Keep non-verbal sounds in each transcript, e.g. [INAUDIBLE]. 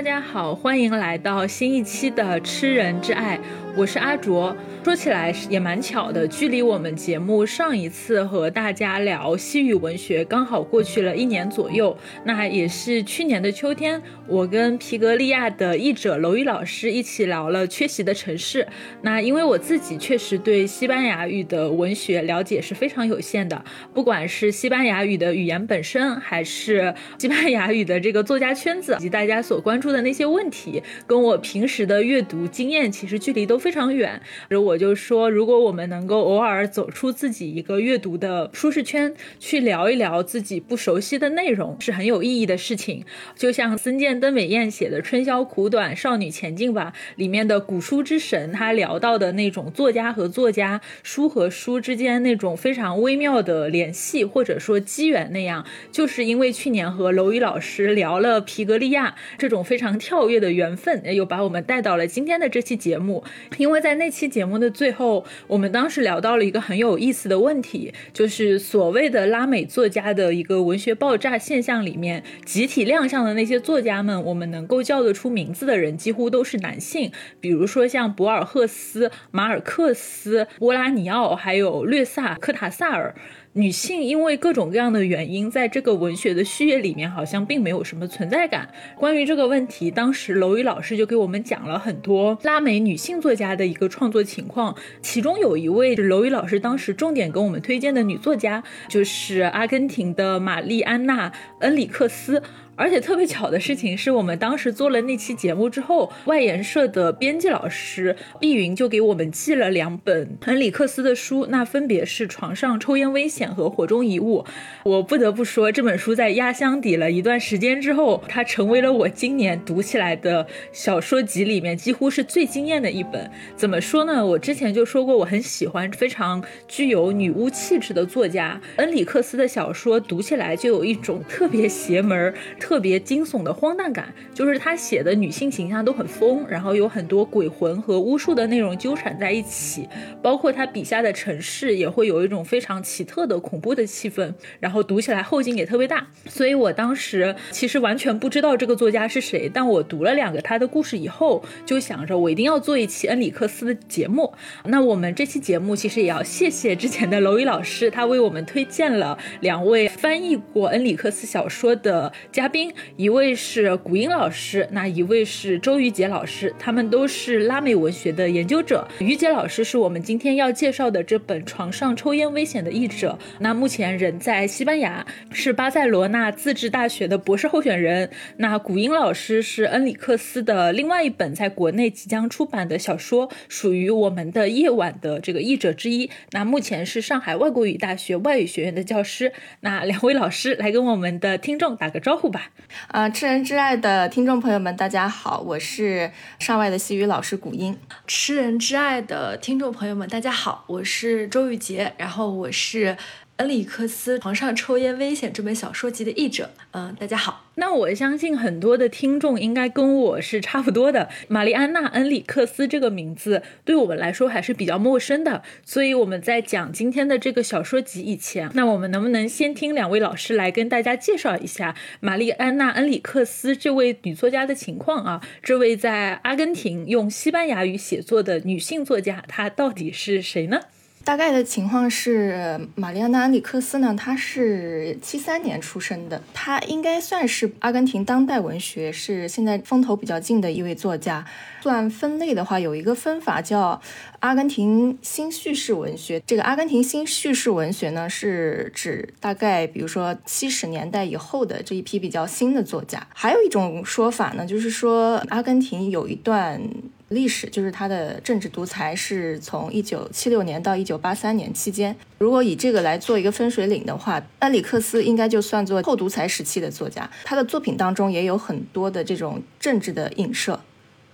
大家好，欢迎来到新一期的《吃人之爱》，我是阿卓。说起来也蛮巧的，距离我们节目上一次和大家聊西语文学刚好过去了一年左右。那也是去年的秋天，我跟皮格利亚的译者娄宇老师一起聊了《缺席的城市》。那因为我自己确实对西班牙语的文学了解是非常有限的，不管是西班牙语的语言本身，还是西班牙语的这个作家圈子，以及大家所关注的那些问题，跟我平时的阅读经验其实距离都非常远。而我就说，如果我们能够偶尔走出自己一个阅读的舒适圈，去聊一聊自己不熟悉的内容，是很有意义的事情。就像森见登美彦写的《春宵苦短，少女前进吧》里面的古书之神，他聊到的那种作家和作家、书和书之间那种非常微妙的联系，或者说机缘那样，就是因为去年和娄宇老师聊了皮格利亚这种非常跳跃的缘分，又把我们带到了今天的这期节目。因为在那期节目的最后，我们当时聊到了一个很有意思的问题，就是所谓的拉美作家的一个文学爆炸现象里面，集体亮相的那些作家们，我们能够叫得出名字的人，几乎都是男性。比如说像博尔赫斯、马尔克斯、波拉尼奥，还有略萨、科塔萨尔。女性因为各种各样的原因，在这个文学的序列里面，好像并没有什么存在感。关于这个问题，当时楼宇老师就给我们讲了很多拉美女性作家的一个创作情况，其中有一位是楼宇老师当时重点给我们推荐的女作家，就是阿根廷的玛丽安娜·恩里克斯。而且特别巧的事情是，我们当时做了那期节目之后，外研社的编辑老师碧云就给我们寄了两本恩里克斯的书，那分别是《床上抽烟危险》和《火中遗物》。我不得不说，这本书在压箱底了一段时间之后，它成为了我今年读起来的小说集里面几乎是最惊艳的一本。怎么说呢？我之前就说过，我很喜欢非常具有女巫气质的作家恩里克斯的小说，读起来就有一种特别邪门。特特别惊悚的荒诞感，就是他写的女性形象都很疯，然后有很多鬼魂和巫术的内容纠缠在一起，包括他笔下的城市也会有一种非常奇特的恐怖的气氛，然后读起来后劲也特别大。所以我当时其实完全不知道这个作家是谁，但我读了两个他的故事以后，就想着我一定要做一期恩里克斯的节目。那我们这期节目其实也要谢谢之前的娄宇老师，他为我们推荐了两位翻译过恩里克斯小说的嘉宾。一位是古英老师，那一位是周瑜杰老师，他们都是拉美文学的研究者。于杰老师是我们今天要介绍的这本《床上抽烟危险》的译者，那目前人在西班牙，是巴塞罗那自治大学的博士候选人。那古英老师是恩里克斯的另外一本在国内即将出版的小说，属于我们的夜晚的这个译者之一。那目前是上海外国语大学外语学院的教师。那两位老师来跟我们的听众打个招呼吧。啊，知人之爱的听众朋友们，大家好，我是上外的西语老师古英。吃人之爱的听众朋友们，大家好，我是周玉杰，然后我是。恩里克斯《床上抽烟危险》这本小说集的译者，嗯，大家好。那我相信很多的听众应该跟我是差不多的。玛丽安娜·恩里克斯这个名字对我们来说还是比较陌生的，所以我们在讲今天的这个小说集以前，那我们能不能先听两位老师来跟大家介绍一下玛丽安娜·恩里克斯这位女作家的情况啊？这位在阿根廷用西班牙语写作的女性作家，她到底是谁呢？大概的情况是，玛丽安娜·安里克斯呢，她是七三年出生的，她应该算是阿根廷当代文学是现在风头比较劲的一位作家。算分类的话，有一个分法叫阿根廷新叙事文学。这个阿根廷新叙事文学呢，是指大概比如说七十年代以后的这一批比较新的作家。还有一种说法呢，就是说阿根廷有一段。历史就是他的政治独裁是从一九七六年到一九八三年期间。如果以这个来做一个分水岭的话，埃里克斯应该就算作后独裁时期的作家。他的作品当中也有很多的这种政治的影射。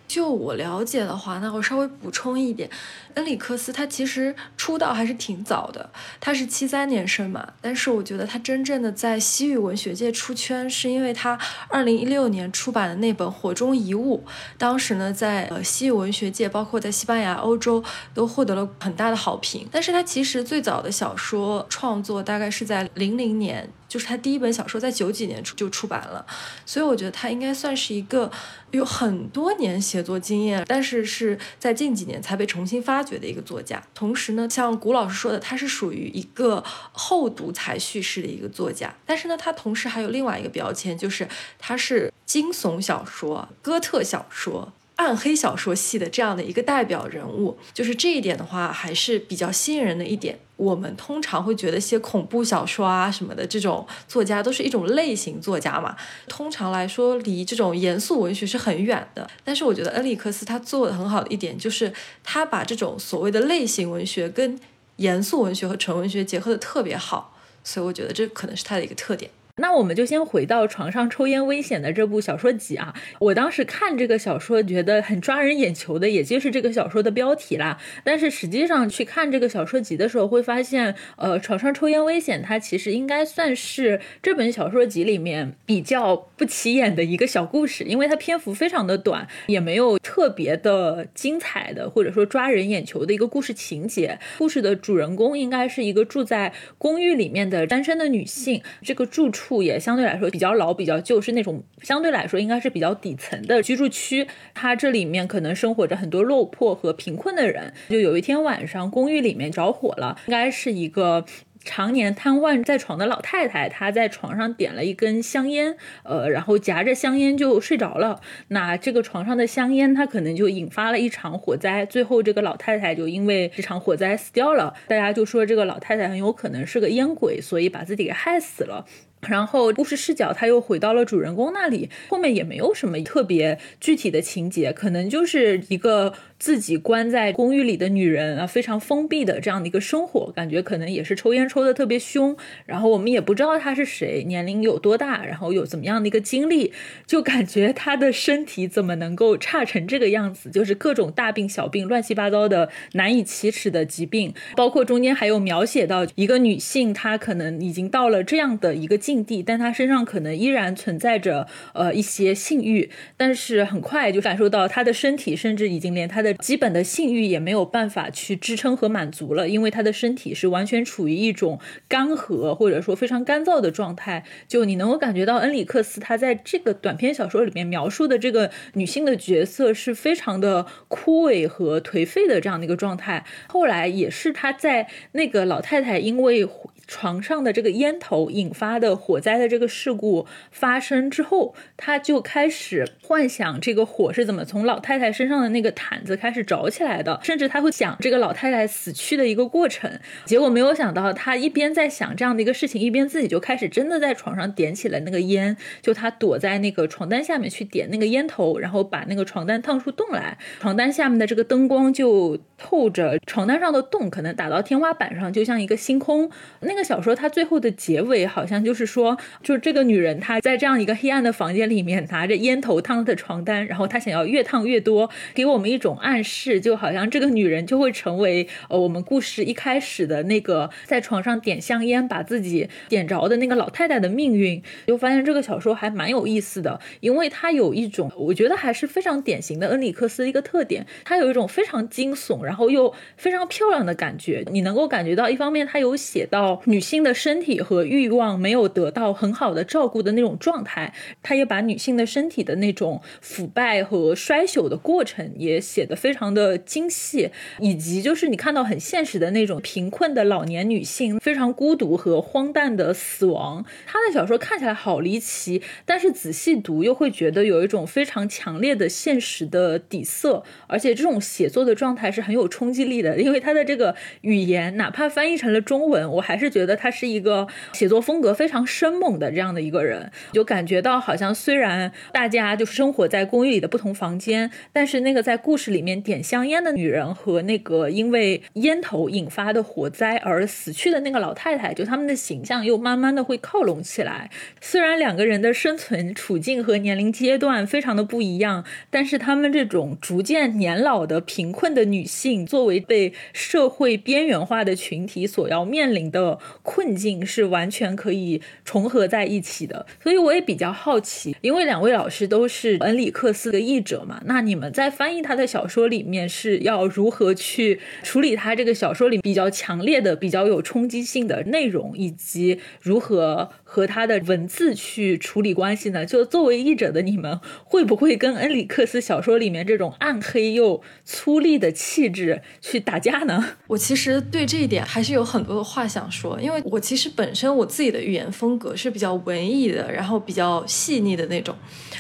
就我了解的话，那我稍微补充一点，恩里克斯他其实出道还是挺早的，他是七三年生嘛。但是我觉得他真正的在西语文学界出圈，是因为他二零一六年出版的那本《火中遗物》，当时呢在呃西语文学界，包括在西班牙、欧洲都获得了很大的好评。但是他其实最早的小说创作大概是在零零年。就是他第一本小说在九几年出就出版了，所以我觉得他应该算是一个有很多年写作经验，但是是在近几年才被重新发掘的一个作家。同时呢，像古老师说的，他是属于一个后独裁叙事的一个作家，但是呢，他同时还有另外一个标签，就是他是惊悚小说、哥特小说。暗黑小说系的这样的一个代表人物，就是这一点的话，还是比较吸引人的一点。我们通常会觉得写恐怖小说啊什么的这种作家都是一种类型作家嘛，通常来说离这种严肃文学是很远的。但是我觉得恩里克斯他做的很好的一点，就是他把这种所谓的类型文学跟严肃文学和纯文学结合的特别好，所以我觉得这可能是他的一个特点。那我们就先回到床上抽烟危险的这部小说集啊，我当时看这个小说觉得很抓人眼球的，也就是这个小说的标题啦。但是实际上去看这个小说集的时候，会发现，呃，床上抽烟危险它其实应该算是这本小说集里面比较不起眼的一个小故事，因为它篇幅非常的短，也没有特别的精彩的或者说抓人眼球的一个故事情节。故事的主人公应该是一个住在公寓里面的单身的女性，这个住处。处也相对来说比较老、比较旧，是那种相对来说应该是比较底层的居住区。它这里面可能生活着很多落魄和贫困的人。就有一天晚上，公寓里面着火了，应该是一个。常年瘫痪在床的老太太，她在床上点了一根香烟，呃，然后夹着香烟就睡着了。那这个床上的香烟，它可能就引发了一场火灾，最后这个老太太就因为这场火灾死掉了。大家就说这个老太太很有可能是个烟鬼，所以把自己给害死了。然后故事视角他又回到了主人公那里，后面也没有什么特别具体的情节，可能就是一个。自己关在公寓里的女人啊，非常封闭的这样的一个生活，感觉可能也是抽烟抽的特别凶。然后我们也不知道她是谁，年龄有多大，然后有怎么样的一个经历，就感觉她的身体怎么能够差成这个样子？就是各种大病小病，乱七八糟的难以启齿的疾病，包括中间还有描写到一个女性，她可能已经到了这样的一个境地，但她身上可能依然存在着呃一些性欲，但是很快就感受到她的身体甚至已经连她的基本的性欲也没有办法去支撑和满足了，因为他的身体是完全处于一种干涸或者说非常干燥的状态。就你能够感觉到恩里克斯他在这个短篇小说里面描述的这个女性的角色是非常的枯萎和颓废的这样的一个状态。后来也是他在那个老太太因为。床上的这个烟头引发的火灾的这个事故发生之后，他就开始幻想这个火是怎么从老太太身上的那个毯子开始着起来的，甚至他会想这个老太太死去的一个过程。结果没有想到，他一边在想这样的一个事情，一边自己就开始真的在床上点起了那个烟。就他躲在那个床单下面去点那个烟头，然后把那个床单烫出洞来。床单下面的这个灯光就透着床单上的洞，可能打到天花板上，就像一个星空。那。那小说它最后的结尾好像就是说，就是这个女人她在这样一个黑暗的房间里面拿着烟头烫的床单，然后她想要越烫越多，给我们一种暗示，就好像这个女人就会成为呃我们故事一开始的那个在床上点香烟把自己点着的那个老太太的命运。就发现这个小说还蛮有意思的，因为它有一种我觉得还是非常典型的恩里克斯的一个特点，它有一种非常惊悚，然后又非常漂亮的感觉。你能够感觉到，一方面它有写到。女性的身体和欲望没有得到很好的照顾的那种状态，他也把女性的身体的那种腐败和衰朽的过程也写得非常的精细，以及就是你看到很现实的那种贫困的老年女性非常孤独和荒诞的死亡。他的小说看起来好离奇，但是仔细读又会觉得有一种非常强烈的现实的底色，而且这种写作的状态是很有冲击力的，因为他的这个语言哪怕翻译成了中文，我还是。觉得他是一个写作风格非常生猛的这样的一个人，就感觉到好像虽然大家就生活在公寓里的不同房间，但是那个在故事里面点香烟的女人和那个因为烟头引发的火灾而死去的那个老太太，就他们的形象又慢慢的会靠拢起来。虽然两个人的生存处境和年龄阶段非常的不一样，但是他们这种逐渐年老的贫困的女性，作为被社会边缘化的群体所要面临的。困境是完全可以重合在一起的。所以我也比较好奇，因为两位老师都是恩里克斯的译者嘛，那你们在翻译他的小说里面是要如何去处理他这个小说里比较强烈的、比较有冲击性的内容，以及如何和他的文字去处理关系呢？就作为译者的你们，会不会跟恩里克斯小说里面这种暗黑又粗粝的气质去打架呢？[LAUGHS] 我其实对这一点还是有很多的话想说，因为我其实本身我自己的语言风格是比较文艺的，然后比较细腻的那种，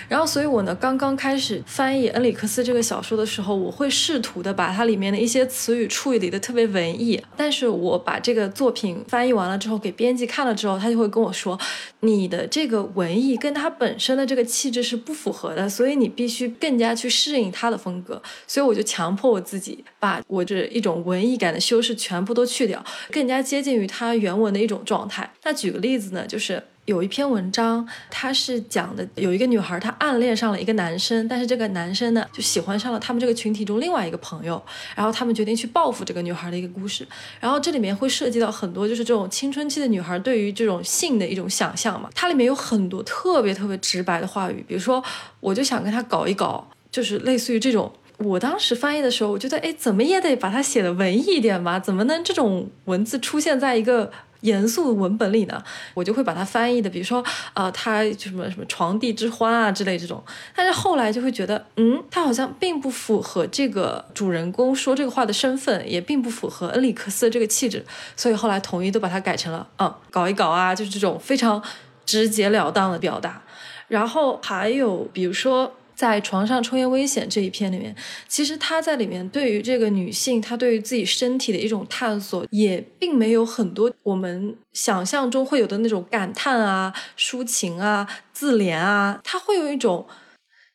然后所以我呢刚刚开始翻译恩里克斯这个小说的时候，我会试图的把它里面的一些词语处理的特别文艺，但是我把这个作品翻译完了之后给编辑看了之后，他就会跟我说，你的这个文艺跟他本身的这个气质是不符合的，所以你必须更加去适应他的风格，所以我就强迫我自己把我这一种文艺感的修饰全部都去掉，更加接近于他原文的一种状态。那举个例子呢，就是有一篇文章，它是讲的有一个女孩她暗恋上了一个男生，但是这个男生呢就喜欢上了他们这个群体中另外一个朋友，然后他们决定去报复这个女孩的一个故事。然后这里面会涉及到很多就是这种青春期的女孩对于这种性的一种想象嘛，它里面有很多特别特别直白的话语，比如说我就想跟他搞一搞，就是类似于这种。我当时翻译的时候，我觉得，哎，怎么也得把它写的文艺一点吧？怎么能这种文字出现在一个严肃的文本里呢？我就会把它翻译的，比如说，呃，他什么什么床地之欢啊之类这种。但是后来就会觉得，嗯，他好像并不符合这个主人公说这个话的身份，也并不符合恩里克斯的这个气质，所以后来统一都把它改成了，嗯，搞一搞啊，就是这种非常直截了当的表达。然后还有比如说。在床上抽烟危险这一篇里面，其实他在里面对于这个女性，她对于自己身体的一种探索，也并没有很多我们想象中会有的那种感叹啊、抒情啊、自怜啊，他会有一种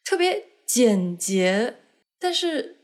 特别简洁，但是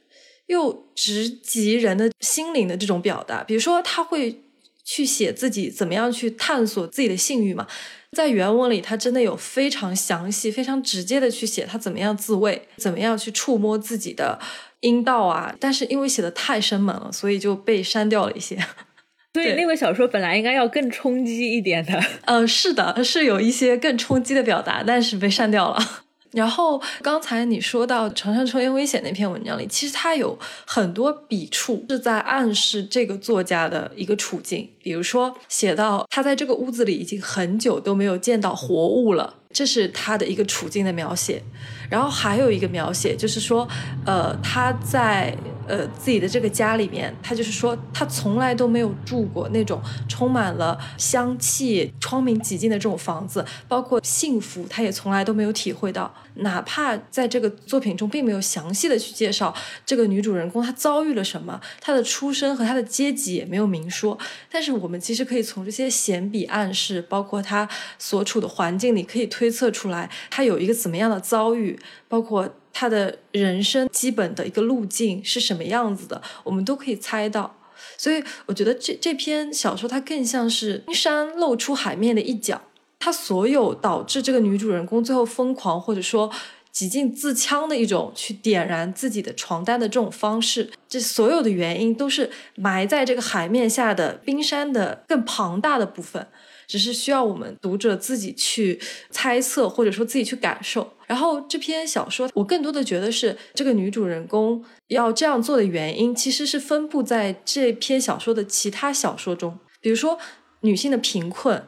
又直击人的心灵的这种表达。比如说，他会去写自己怎么样去探索自己的性欲嘛。在原文里，他真的有非常详细、非常直接的去写他怎么样自慰，怎么样去触摸自己的阴道啊。但是因为写的太生猛了，所以就被删掉了一些。[LAUGHS] 所以那本小说本来应该要更冲击一点的。呃，是的，是有一些更冲击的表达，但是被删掉了。然后刚才你说到《床上抽烟危险》那篇文章里，其实它有很多笔触是在暗示这个作家的一个处境。比如说，写到他在这个屋子里已经很久都没有见到活物了，这是他的一个处境的描写。然后还有一个描写，就是说，呃，他在。呃，自己的这个家里面，他就是说，他从来都没有住过那种充满了香气、窗明几净的这种房子，包括幸福，他也从来都没有体会到。哪怕在这个作品中，并没有详细的去介绍这个女主人公她遭遇了什么，她的出身和她的阶级也没有明说。但是我们其实可以从这些闲笔暗示，包括她所处的环境里，可以推测出来她有一个怎么样的遭遇，包括。他的人生基本的一个路径是什么样子的，我们都可以猜到。所以我觉得这这篇小说它更像是冰山露出海面的一角，它所有导致这个女主人公最后疯狂或者说几近自戕的一种去点燃自己的床单的这种方式，这所有的原因都是埋在这个海面下的冰山的更庞大的部分。只是需要我们读者自己去猜测，或者说自己去感受。然后这篇小说，我更多的觉得是这个女主人公要这样做的原因，其实是分布在这篇小说的其他小说中。比如说女性的贫困，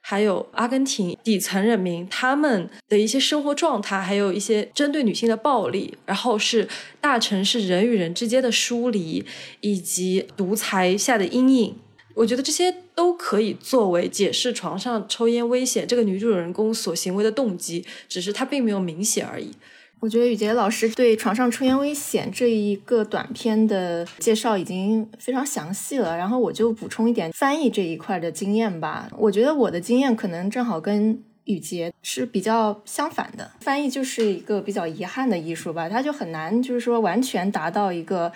还有阿根廷底层人民他们的一些生活状态，还有一些针对女性的暴力，然后是大城市人与人之间的疏离，以及独裁下的阴影。我觉得这些都可以作为解释床上抽烟危险这个女主人公所行为的动机，只是她并没有明写而已。我觉得雨洁老师对床上抽烟危险这一个短片的介绍已经非常详细了，然后我就补充一点翻译这一块的经验吧。我觉得我的经验可能正好跟雨洁是比较相反的，翻译就是一个比较遗憾的艺术吧，它就很难就是说完全达到一个。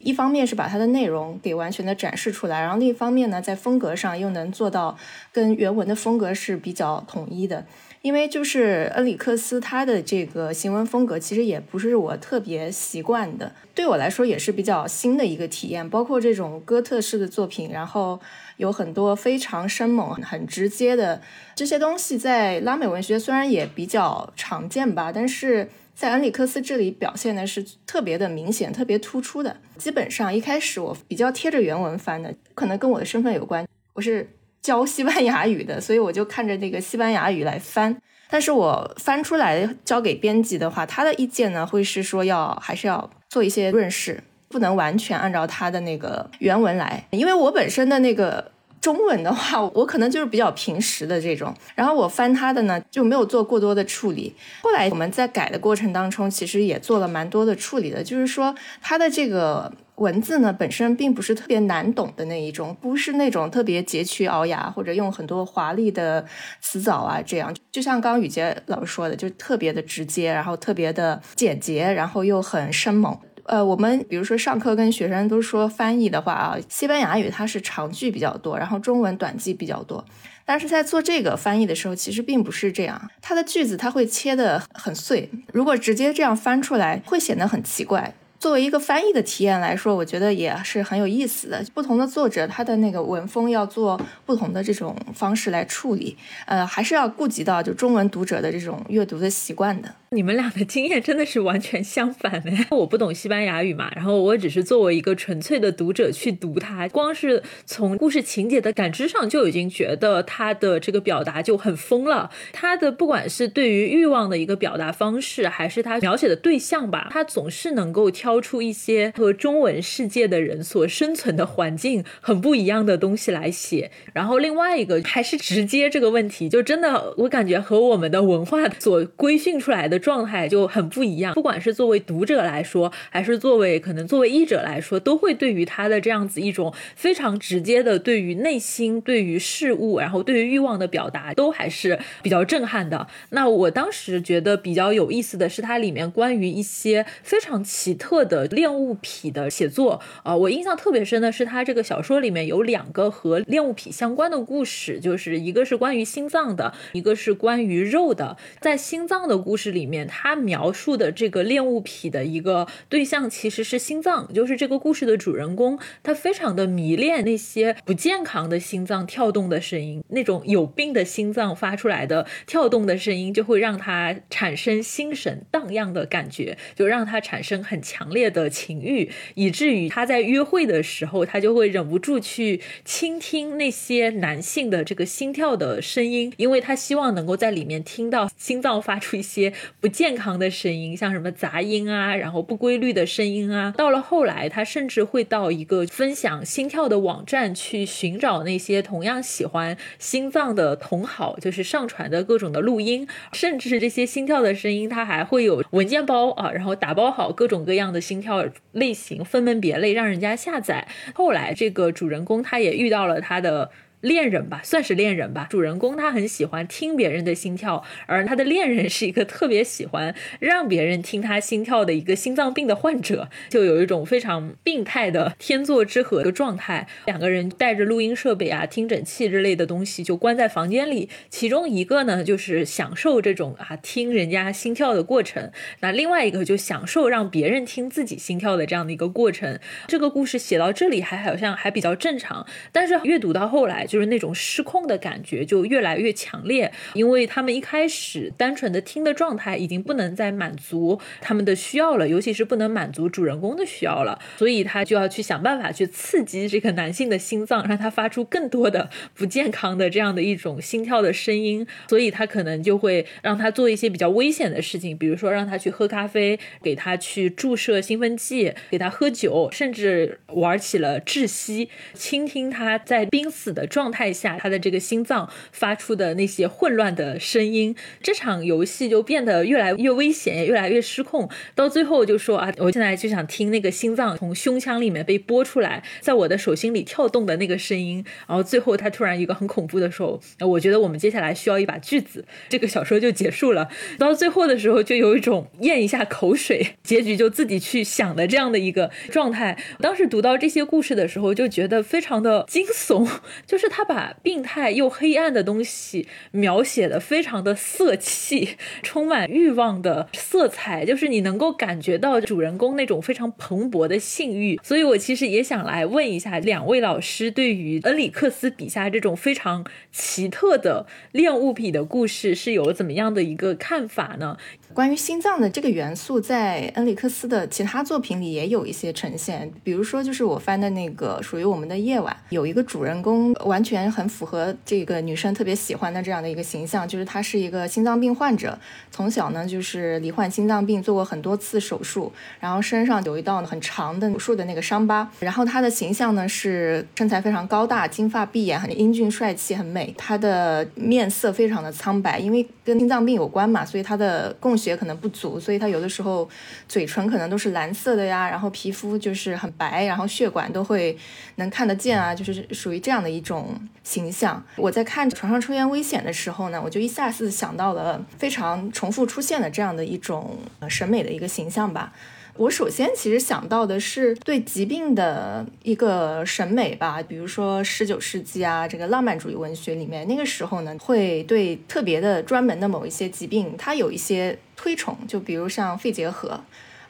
一方面是把它的内容给完全的展示出来，然后另一方面呢，在风格上又能做到跟原文的风格是比较统一的。因为就是恩里克斯他的这个行文风格，其实也不是我特别习惯的，对我来说也是比较新的一个体验。包括这种哥特式的作品，然后有很多非常生猛、很直接的这些东西，在拉美文学虽然也比较常见吧，但是在恩里克斯这里表现的是特别的明显、特别突出的。基本上一开始我比较贴着原文翻的，可能跟我的身份有关，我是。教西班牙语的，所以我就看着那个西班牙语来翻。但是我翻出来交给编辑的话，他的意见呢会是说要还是要做一些润饰，不能完全按照他的那个原文来。因为我本身的那个中文的话，我可能就是比较平时的这种，然后我翻他的呢就没有做过多的处理。后来我们在改的过程当中，其实也做了蛮多的处理的，就是说他的这个。文字呢本身并不是特别难懂的那一种，不是那种特别佶屈聱牙或者用很多华丽的词藻啊，这样就像刚刚雨洁老师说的，就特别的直接，然后特别的简洁，然后又很生猛。呃，我们比如说上课跟学生都说翻译的话啊，西班牙语它是长句比较多，然后中文短句比较多，但是在做这个翻译的时候，其实并不是这样，它的句子它会切的很碎，如果直接这样翻出来，会显得很奇怪。作为一个翻译的体验来说，我觉得也是很有意思的。不同的作者，他的那个文风要做不同的这种方式来处理，呃，还是要顾及到就中文读者的这种阅读的习惯的。你们俩的经验真的是完全相反的。[LAUGHS] 我不懂西班牙语嘛，然后我只是作为一个纯粹的读者去读它，光是从故事情节的感知上就已经觉得它的这个表达就很疯了。它的不管是对于欲望的一个表达方式，还是它描写的对象吧，它总是能够挑出一些和中文世界的人所生存的环境很不一样的东西来写。然后另外一个还是直接这个问题，就真的我感觉和我们的文化所规训出来的。状态就很不一样，不管是作为读者来说，还是作为可能作为译者来说，都会对于他的这样子一种非常直接的对于内心、对于事物，然后对于欲望的表达，都还是比较震撼的。那我当时觉得比较有意思的是，它里面关于一些非常奇特的恋物癖的写作。呃，我印象特别深的是，他这个小说里面有两个和恋物癖相关的故事，就是一个是关于心脏的，一个是关于肉的。在心脏的故事里。面他描述的这个恋物癖的一个对象其实是心脏，就是这个故事的主人公，他非常的迷恋那些不健康的心脏跳动的声音，那种有病的心脏发出来的跳动的声音，就会让他产生心神荡漾的感觉，就让他产生很强烈的情欲，以至于他在约会的时候，他就会忍不住去倾听那些男性的这个心跳的声音，因为他希望能够在里面听到心脏发出一些。不健康的声音，像什么杂音啊，然后不规律的声音啊。到了后来，他甚至会到一个分享心跳的网站去寻找那些同样喜欢心脏的同好，就是上传的各种的录音，甚至这些心跳的声音，他还会有文件包啊，然后打包好各种各样的心跳类型，分门别类让人家下载。后来，这个主人公他也遇到了他的。恋人吧，算是恋人吧。主人公他很喜欢听别人的心跳，而他的恋人是一个特别喜欢让别人听他心跳的一个心脏病的患者，就有一种非常病态的天作之合的状态。两个人带着录音设备啊、听诊器之类的东西，就关在房间里。其中一个呢，就是享受这种啊听人家心跳的过程；那另外一个就享受让别人听自己心跳的这样的一个过程。这个故事写到这里还好像还比较正常，但是阅读到后来。就是那种失控的感觉就越来越强烈，因为他们一开始单纯的听的状态已经不能再满足他们的需要了，尤其是不能满足主人公的需要了，所以他就要去想办法去刺激这个男性的心脏，让他发出更多的 [LAUGHS] 不健康的这样的一种心跳的声音，所以他可能就会让他做一些比较危险的事情，比如说让他去喝咖啡，给他去注射兴奋剂，给他喝酒，甚至玩起了窒息，倾听他在濒死的状。状态下，他的这个心脏发出的那些混乱的声音。这场游戏就变得越来越危险，也越来越失控。到最后就说啊，我现在就想听那个心脏从胸腔里面被拨出来，在我的手心里跳动的那个声音。然后最后他突然一个很恐怖的时候，我觉得我们接下来需要一把锯子，这个小说就结束了。到最后的时候，就有一种咽一下口水，结局就自己去想的这样的一个状态。当时读到这些故事的时候，就觉得非常的惊悚，[LAUGHS] 就是他把病态又黑暗的东西描写的非常的色气，充满欲望的色彩，就是你能够感觉到主人公那种非常蓬勃的性欲。所以我其实也想来问一下两位老师，对于恩里克斯笔下这种非常奇特的恋物癖的故事，是有怎么样的一个看法呢？关于心脏的这个元素，在恩里克斯的其他作品里也有一些呈现。比如说，就是我翻的那个《属于我们的夜晚》，有一个主人公完全很符合这个女生特别喜欢的这样的一个形象，就是他是一个心脏病患者，从小呢就是罹患心脏病，做过很多次手术，然后身上有一道很长的手术的那个伤疤。然后他的形象呢是身材非常高大，金发碧眼，很英俊帅气，很美。他的面色非常的苍白，因为跟心脏病有关嘛，所以他的供血可能不足，所以他有的时候嘴唇可能都是蓝色的呀，然后皮肤就是很白，然后血管都会能看得见啊，就是属于这样的一种形象。我在看《床上抽烟危险》的时候呢，我就一下子想到了非常重复出现的这样的一种审美的一个形象吧。我首先其实想到的是对疾病的一个审美吧，比如说十九世纪啊，这个浪漫主义文学里面，那个时候呢，会对特别的专门的某一些疾病，它有一些推崇，就比如像肺结核。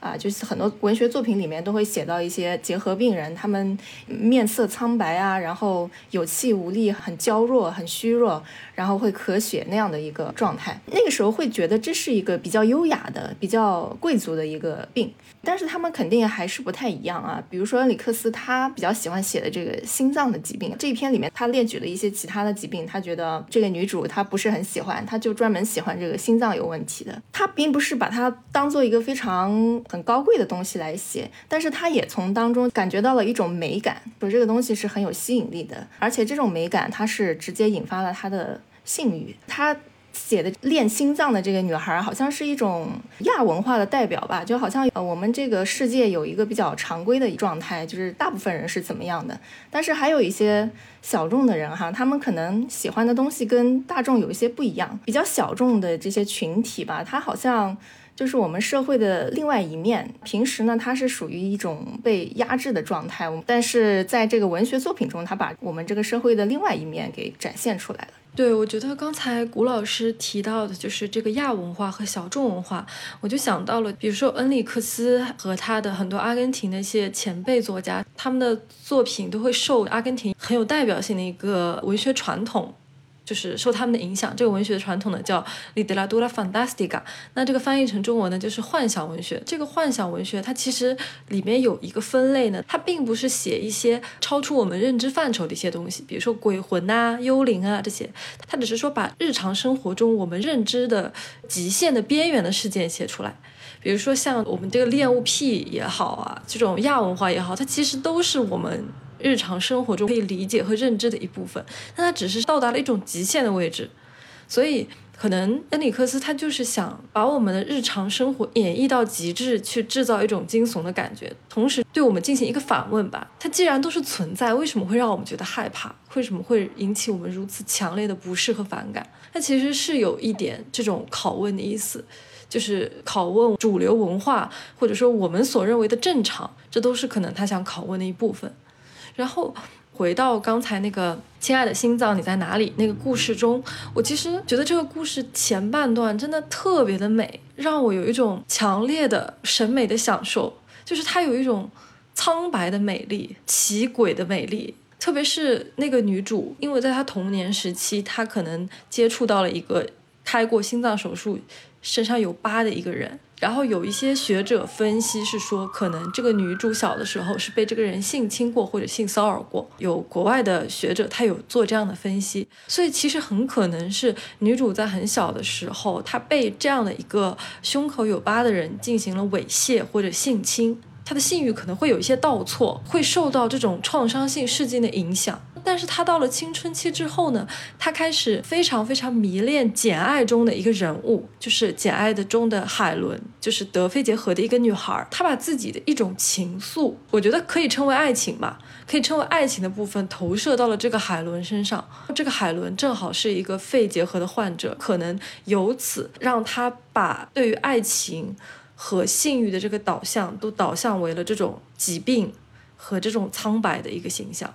啊，就是很多文学作品里面都会写到一些结核病人，他们面色苍白啊，然后有气无力，很娇弱，很虚弱，然后会咳血那样的一个状态。那个时候会觉得这是一个比较优雅的、比较贵族的一个病，但是他们肯定还是不太一样啊。比如说恩里克斯，他比较喜欢写的这个心脏的疾病，这一篇里面他列举了一些其他的疾病，他觉得这个女主她不是很喜欢，他就专门喜欢这个心脏有问题的。他并不是把它当做一个非常。很高贵的东西来写，但是他也从当中感觉到了一种美感，说这个东西是很有吸引力的，而且这种美感它是直接引发了他的性欲。他写的练心脏的这个女孩，好像是一种亚文化的代表吧，就好像呃我们这个世界有一个比较常规的状态，就是大部分人是怎么样的，但是还有一些小众的人哈，他们可能喜欢的东西跟大众有一些不一样，比较小众的这些群体吧，他好像。就是我们社会的另外一面。平时呢，它是属于一种被压制的状态，但是在这个文学作品中，他把我们这个社会的另外一面给展现出来了。对，我觉得刚才古老师提到的就是这个亚文化和小众文化，我就想到了，比如说恩里克斯和他的很多阿根廷的一些前辈作家，他们的作品都会受阿根廷很有代表性的一个文学传统。就是受他们的影响，这个文学的传统呢叫 literatura fantastica 那这个翻译成中文呢就是幻想文学。这个幻想文学它其实里面有一个分类呢，它并不是写一些超出我们认知范畴的一些东西，比如说鬼魂呐、幽灵啊这些，它只是说把日常生活中我们认知的极限的边缘的事件写出来。比如说像我们这个恋物癖也好啊，这种亚文化也好，它其实都是我们。日常生活中可以理解和认知的一部分，但它只是到达了一种极限的位置，所以可能恩里克斯他就是想把我们的日常生活演绎到极致，去制造一种惊悚的感觉，同时对我们进行一个反问吧。它既然都是存在，为什么会让我们觉得害怕？为什么会引起我们如此强烈的不适和反感？它其实是有一点这种拷问的意思，就是拷问主流文化，或者说我们所认为的正常，这都是可能他想拷问的一部分。然后回到刚才那个“亲爱的心脏，你在哪里”那个故事中，我其实觉得这个故事前半段真的特别的美，让我有一种强烈的审美的享受，就是它有一种苍白的美丽、奇诡的美丽，特别是那个女主，因为在她童年时期，她可能接触到了一个开过心脏手术、身上有疤的一个人。然后有一些学者分析是说，可能这个女主小的时候是被这个人性侵过或者性骚扰过。有国外的学者他有做这样的分析，所以其实很可能是女主在很小的时候，她被这样的一个胸口有疤的人进行了猥亵或者性侵。他的性欲可能会有一些倒错，会受到这种创伤性事件的影响。但是他到了青春期之后呢，他开始非常非常迷恋《简爱》中的一个人物，就是《简爱》的中的海伦，就是德菲结合的一个女孩。她把自己的一种情愫，我觉得可以称为爱情吧，可以称为爱情的部分投射到了这个海伦身上。这个海伦正好是一个肺结核的患者，可能由此让他把对于爱情和性欲的这个导向都导向为了这种疾病和这种苍白的一个形象。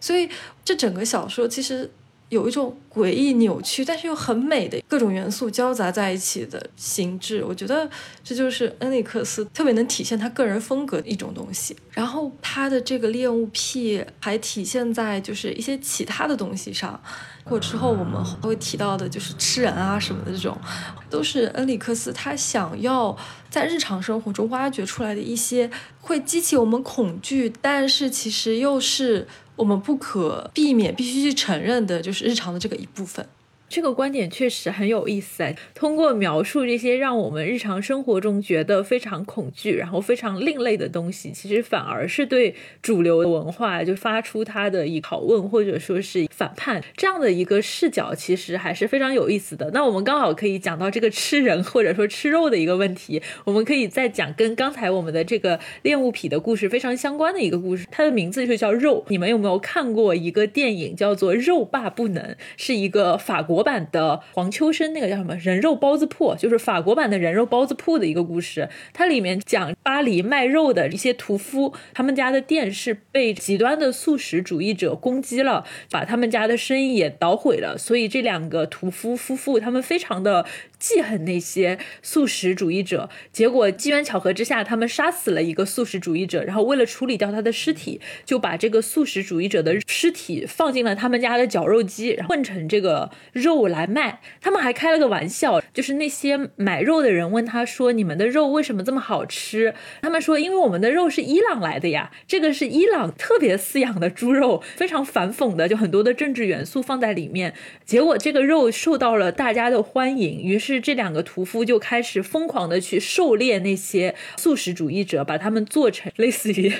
所以，这整个小说其实有一种诡异、扭曲，但是又很美的各种元素交杂在一起的形制。我觉得这就是恩里克斯特别能体现他个人风格的一种东西。然后，他的这个恋物癖还体现在就是一些其他的东西上。或之后我们会提到的，就是吃人啊什么的这种，都是恩里克斯他想要在日常生活中挖掘出来的一些会激起我们恐惧，但是其实又是。我们不可避免、必须去承认的，就是日常的这个一部分。这个观点确实很有意思哎，通过描述这些让我们日常生活中觉得非常恐惧，然后非常另类的东西，其实反而是对主流文化就发出它的一拷问或者说是反叛这样的一个视角，其实还是非常有意思的。那我们刚好可以讲到这个吃人或者说吃肉的一个问题，我们可以再讲跟刚才我们的这个恋物癖的故事非常相关的一个故事，它的名字就叫肉。你们有没有看过一个电影叫做《肉霸不能》，是一个法国。国版的黄秋生那个叫什么人肉包子铺，就是法国版的人肉包子铺的一个故事。它里面讲巴黎卖肉的一些屠夫，他们家的店是被极端的素食主义者攻击了，把他们家的生意也捣毁了。所以这两个屠夫夫妇他们非常的记恨那些素食主义者。结果机缘巧合之下，他们杀死了一个素食主义者，然后为了处理掉他的尸体，就把这个素食主义者的尸体放进了他们家的绞肉机，然后混成这个。肉来卖，他们还开了个玩笑，就是那些买肉的人问他说：“你们的肉为什么这么好吃？”他们说：“因为我们的肉是伊朗来的呀，这个是伊朗特别饲养的猪肉，非常反讽的，就很多的政治元素放在里面。”结果这个肉受到了大家的欢迎，于是这两个屠夫就开始疯狂的去狩猎那些素食主义者，把他们做成类似于。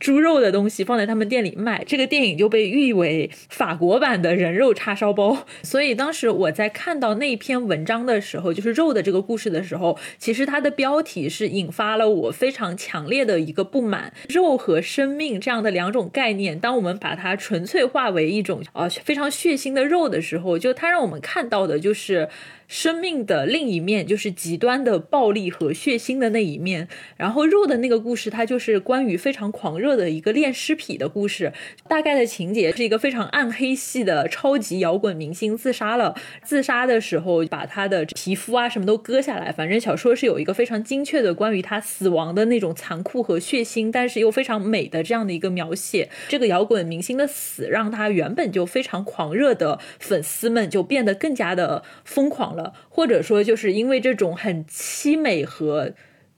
猪肉的东西放在他们店里卖，这个电影就被誉为法国版的人肉叉烧包。所以当时我在看到那篇文章的时候，就是肉的这个故事的时候，其实它的标题是引发了我非常强烈的一个不满。肉和生命这样的两种概念，当我们把它纯粹化为一种啊非常血腥的肉的时候，就它让我们看到的就是。生命的另一面就是极端的暴力和血腥的那一面。然后肉的那个故事，它就是关于非常狂热的一个恋尸癖的故事。大概的情节是一个非常暗黑系的超级摇滚明星自杀了。自杀的时候把他的皮肤啊什么都割下来。反正小说是有一个非常精确的关于他死亡的那种残酷和血腥，但是又非常美的这样的一个描写。这个摇滚明星的死，让他原本就非常狂热的粉丝们就变得更加的疯狂了。或者说，就是因为这种很凄美和。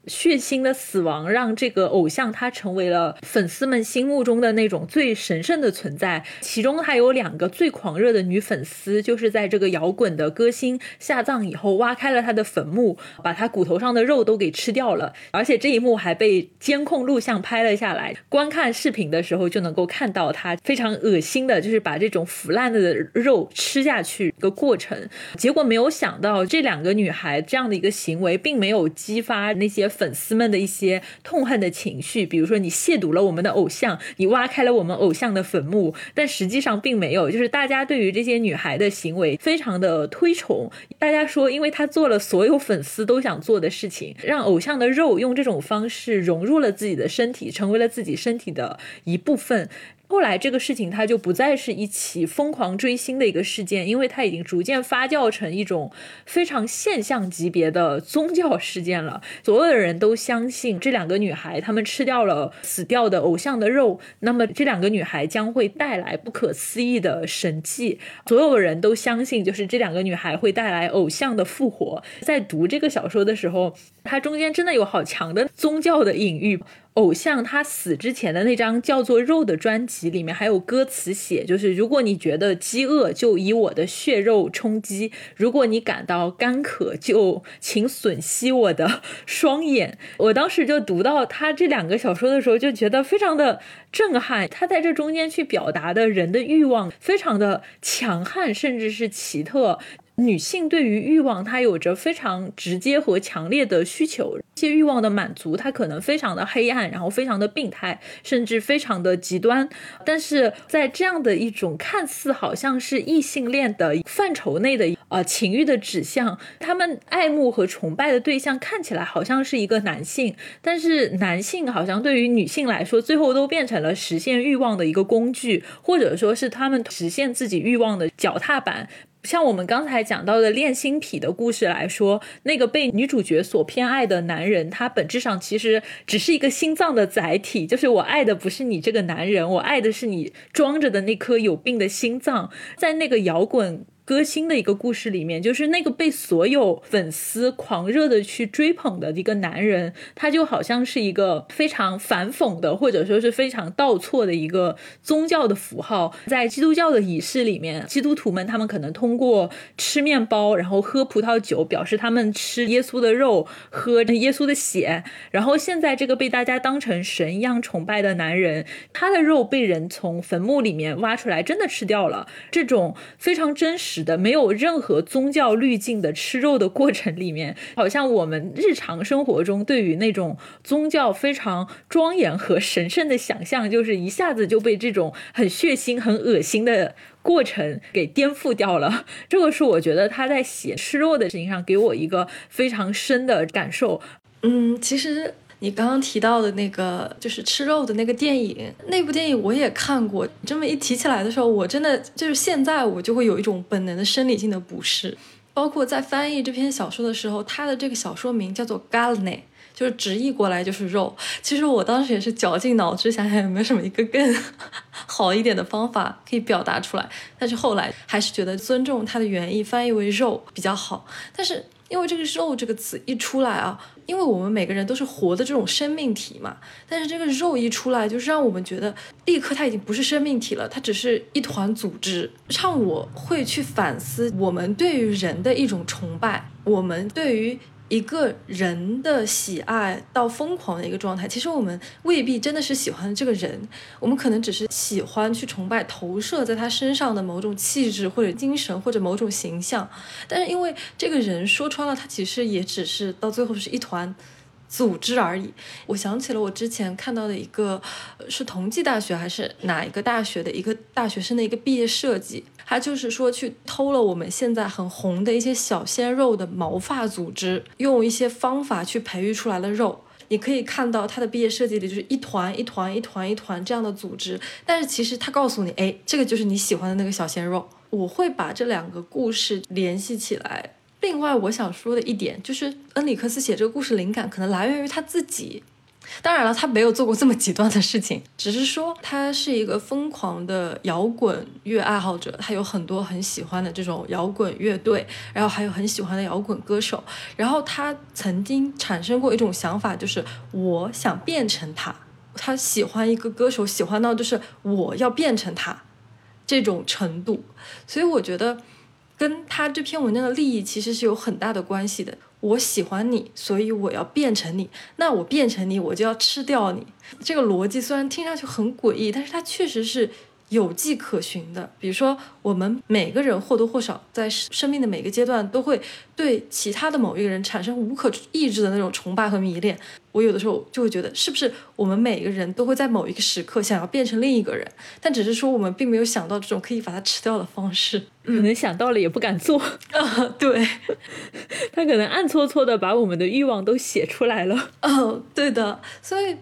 血腥的死亡让这个偶像他成为了粉丝们心目中的那种最神圣的存在。其中还有两个最狂热的女粉丝，就是在这个摇滚的歌星下葬以后，挖开了他的坟墓，把他骨头上的肉都给吃掉了。而且这一幕还被监控录像拍了下来。观看视频的时候就能够看到他非常恶心的，就是把这种腐烂的肉吃下去一个过程。结果没有想到，这两个女孩这样的一个行为，并没有激发那些。粉丝们的一些痛恨的情绪，比如说你亵渎了我们的偶像，你挖开了我们偶像的坟墓，但实际上并没有，就是大家对于这些女孩的行为非常的推崇。大家说，因为她做了所有粉丝都想做的事情，让偶像的肉用这种方式融入了自己的身体，成为了自己身体的一部分。后来这个事情，它就不再是一起疯狂追星的一个事件，因为它已经逐渐发酵成一种非常现象级别的宗教事件了。所有的人都相信这两个女孩，她们吃掉了死掉的偶像的肉，那么这两个女孩将会带来不可思议的神迹。所有人都相信，就是这两个女孩会带来偶像的复活。在读这个小说的时候。它中间真的有好强的宗教的隐喻。偶像他死之前的那张叫做《肉》的专辑里面还有歌词写，就是如果你觉得饥饿，就以我的血肉充饥；如果你感到干渴，就请吮吸我的双眼。[LAUGHS] 我当时就读到他这两个小说的时候，就觉得非常的震撼。他在这中间去表达的人的欲望非常的强悍，甚至是奇特。女性对于欲望，她有着非常直接和强烈的需求。这些欲望的满足，它可能非常的黑暗，然后非常的病态，甚至非常的极端。但是在这样的一种看似好像是异性恋的范畴内的呃情欲的指向，他们爱慕和崇拜的对象看起来好像是一个男性，但是男性好像对于女性来说，最后都变成了实现欲望的一个工具，或者说是他们实现自己欲望的脚踏板。像我们刚才讲到的恋心癖的故事来说，那个被女主角所偏爱的男人，他本质上其实只是一个心脏的载体，就是我爱的不是你这个男人，我爱的是你装着的那颗有病的心脏，在那个摇滚。歌星的一个故事里面，就是那个被所有粉丝狂热的去追捧的一个男人，他就好像是一个非常反讽的，或者说是非常倒错的一个宗教的符号。在基督教的仪式里面，基督徒们他们可能通过吃面包，然后喝葡萄酒，表示他们吃耶稣的肉，喝耶稣的血。然后现在这个被大家当成神一样崇拜的男人，他的肉被人从坟墓里面挖出来，真的吃掉了。这种非常真实。的没有任何宗教滤镜的吃肉的过程里面，好像我们日常生活中对于那种宗教非常庄严和神圣的想象，就是一下子就被这种很血腥、很恶心的过程给颠覆掉了。这个是我觉得他在写吃肉的事情上给我一个非常深的感受。嗯，其实。你刚刚提到的那个就是吃肉的那个电影，那部电影我也看过。这么一提起来的时候，我真的就是现在我就会有一种本能的生理性的不适。包括在翻译这篇小说的时候，它的这个小说名叫做 Galne，就是直译过来就是肉。其实我当时也是绞尽脑汁想想有没有什么一个更 [LAUGHS] 好一点的方法可以表达出来，但是后来还是觉得尊重它的原意，翻译为肉比较好。但是。因为这个“肉”这个词一出来啊，因为我们每个人都是活的这种生命体嘛，但是这个“肉”一出来，就是让我们觉得立刻它已经不是生命体了，它只是一团组织，让我会去反思我们对于人的一种崇拜，我们对于。一个人的喜爱到疯狂的一个状态，其实我们未必真的是喜欢这个人，我们可能只是喜欢去崇拜投射在他身上的某种气质或者精神或者某种形象。但是因为这个人说穿了，他其实也只是到最后是一团组织而已。我想起了我之前看到的一个，是同济大学还是哪一个大学的一个大学生的一个毕业设计。他就是说，去偷了我们现在很红的一些小鲜肉的毛发组织，用一些方法去培育出来的肉。你可以看到他的毕业设计里就是一团一团一团一团这样的组织，但是其实他告诉你，哎，这个就是你喜欢的那个小鲜肉。我会把这两个故事联系起来。另外，我想说的一点就是，恩里克斯写这个故事灵感可能来源于他自己。当然了，他没有做过这么极端的事情，只是说他是一个疯狂的摇滚乐爱好者，他有很多很喜欢的这种摇滚乐队，然后还有很喜欢的摇滚歌手，然后他曾经产生过一种想法，就是我想变成他，他喜欢一个歌手，喜欢到就是我要变成他这种程度，所以我觉得跟他这篇文章的利益其实是有很大的关系的。我喜欢你，所以我要变成你。那我变成你，我就要吃掉你。这个逻辑虽然听上去很诡异，但是它确实是。有迹可循的，比如说，我们每个人或多或少在生命的每个阶段都会对其他的某一个人产生无可抑制的那种崇拜和迷恋。我有的时候就会觉得，是不是我们每个人都会在某一个时刻想要变成另一个人，但只是说我们并没有想到这种可以把它吃掉的方式，可能想到了也不敢做 [LAUGHS] 啊。对，[LAUGHS] 他可能暗搓搓的把我们的欲望都写出来了。哦，对的，所以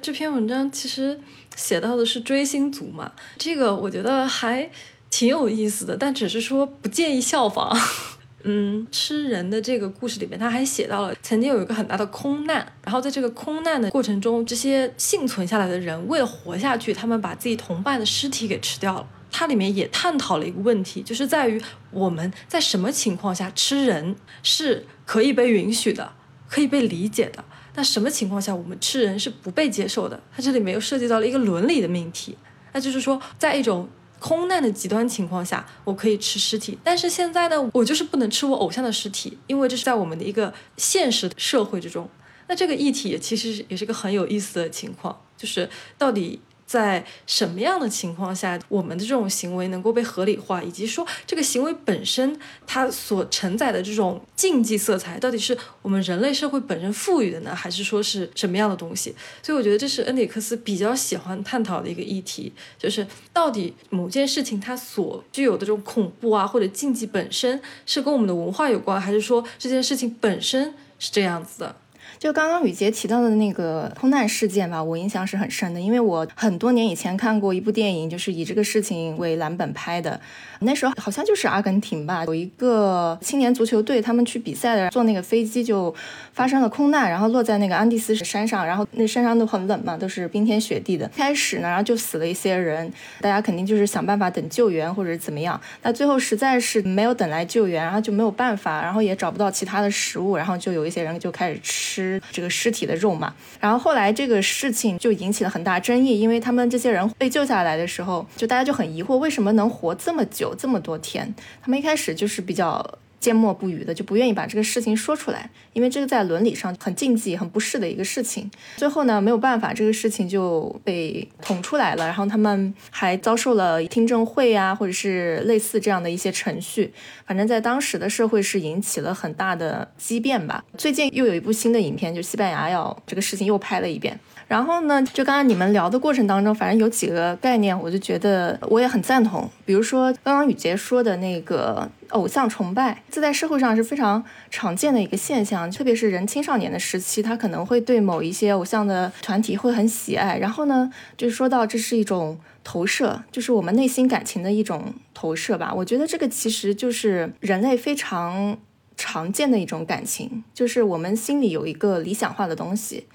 这篇文章其实。写到的是追星族嘛，这个我觉得还挺有意思的，但只是说不建议效仿。[LAUGHS] 嗯，吃人的这个故事里面，他还写到了曾经有一个很大的空难，然后在这个空难的过程中，这些幸存下来的人为了活下去，他们把自己同伴的尸体给吃掉了。它里面也探讨了一个问题，就是在于我们在什么情况下吃人是可以被允许的。可以被理解的。那什么情况下我们吃人是不被接受的？它这里面又涉及到了一个伦理的命题。那就是说，在一种空难的极端情况下，我可以吃尸体，但是现在呢，我就是不能吃我偶像的尸体，因为这是在我们的一个现实社会之中。那这个议题其实也是个很有意思的情况，就是到底。在什么样的情况下，我们的这种行为能够被合理化，以及说这个行为本身它所承载的这种禁忌色彩，到底是我们人类社会本身赋予的呢，还是说是什么样的东西？所以我觉得这是恩里克斯比较喜欢探讨的一个议题，就是到底某件事情它所具有的这种恐怖啊或者禁忌本身是跟我们的文化有关，还是说这件事情本身是这样子的？就刚刚雨杰提到的那个空难事件吧，我印象是很深的，因为我很多年以前看过一部电影，就是以这个事情为蓝本拍的。那时候好像就是阿根廷吧，有一个青年足球队，他们去比赛的，坐那个飞机就发生了空难，然后落在那个安第斯山上，然后那山上都很冷嘛，都是冰天雪地的。开始呢，然后就死了一些人，大家肯定就是想办法等救援或者怎么样。那最后实在是没有等来救援，然后就没有办法，然后也找不到其他的食物，然后就有一些人就开始吃这个尸体的肉嘛。然后后来这个事情就引起了很大争议，因为他们这些人被救下来的时候，就大家就很疑惑，为什么能活这么久？这么多天，他们一开始就是比较缄默不语的，就不愿意把这个事情说出来，因为这个在伦理上很禁忌、很不适的一个事情。最后呢，没有办法，这个事情就被捅出来了，然后他们还遭受了听证会啊，或者是类似这样的一些程序。反正，在当时的社会是引起了很大的激变吧。最近又有一部新的影片，就西班牙要这个事情又拍了一遍。然后呢，就刚刚你们聊的过程当中，反正有几个概念，我就觉得我也很赞同。比如说刚刚雨杰说的那个偶像崇拜，这在社会上是非常常见的一个现象，特别是人青少年的时期，他可能会对某一些偶像的团体会很喜爱。然后呢，就说到这是一种投射，就是我们内心感情的一种投射吧。我觉得这个其实就是人类非常常见的一种感情，就是我们心里有一个理想化的东西。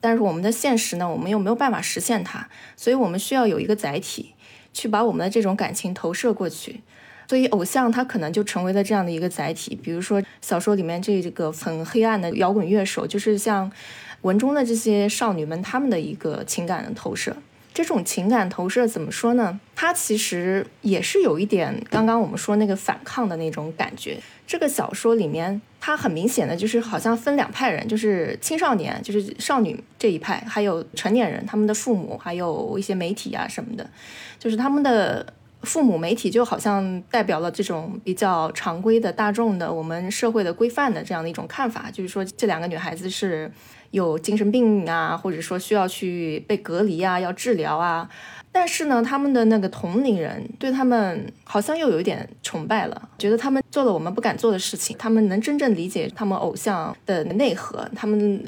但是我们的现实呢，我们又没有办法实现它，所以我们需要有一个载体，去把我们的这种感情投射过去。所以偶像他可能就成为了这样的一个载体。比如说小说里面这个很黑暗的摇滚乐手，就是像文中的这些少女们，她们的一个情感的投射。这种情感投射怎么说呢？它其实也是有一点刚刚我们说那个反抗的那种感觉。这个小说里面，它很明显的就是好像分两派人，就是青少年，就是少女这一派，还有成年人，他们的父母，还有一些媒体啊什么的，就是他们的父母、媒体就好像代表了这种比较常规的大众的我们社会的规范的这样的一种看法，就是说这两个女孩子是。有精神病啊，或者说需要去被隔离啊，要治疗啊。但是呢，他们的那个同龄人对他们好像又有一点崇拜了，觉得他们做了我们不敢做的事情，他们能真正理解他们偶像的内核，他们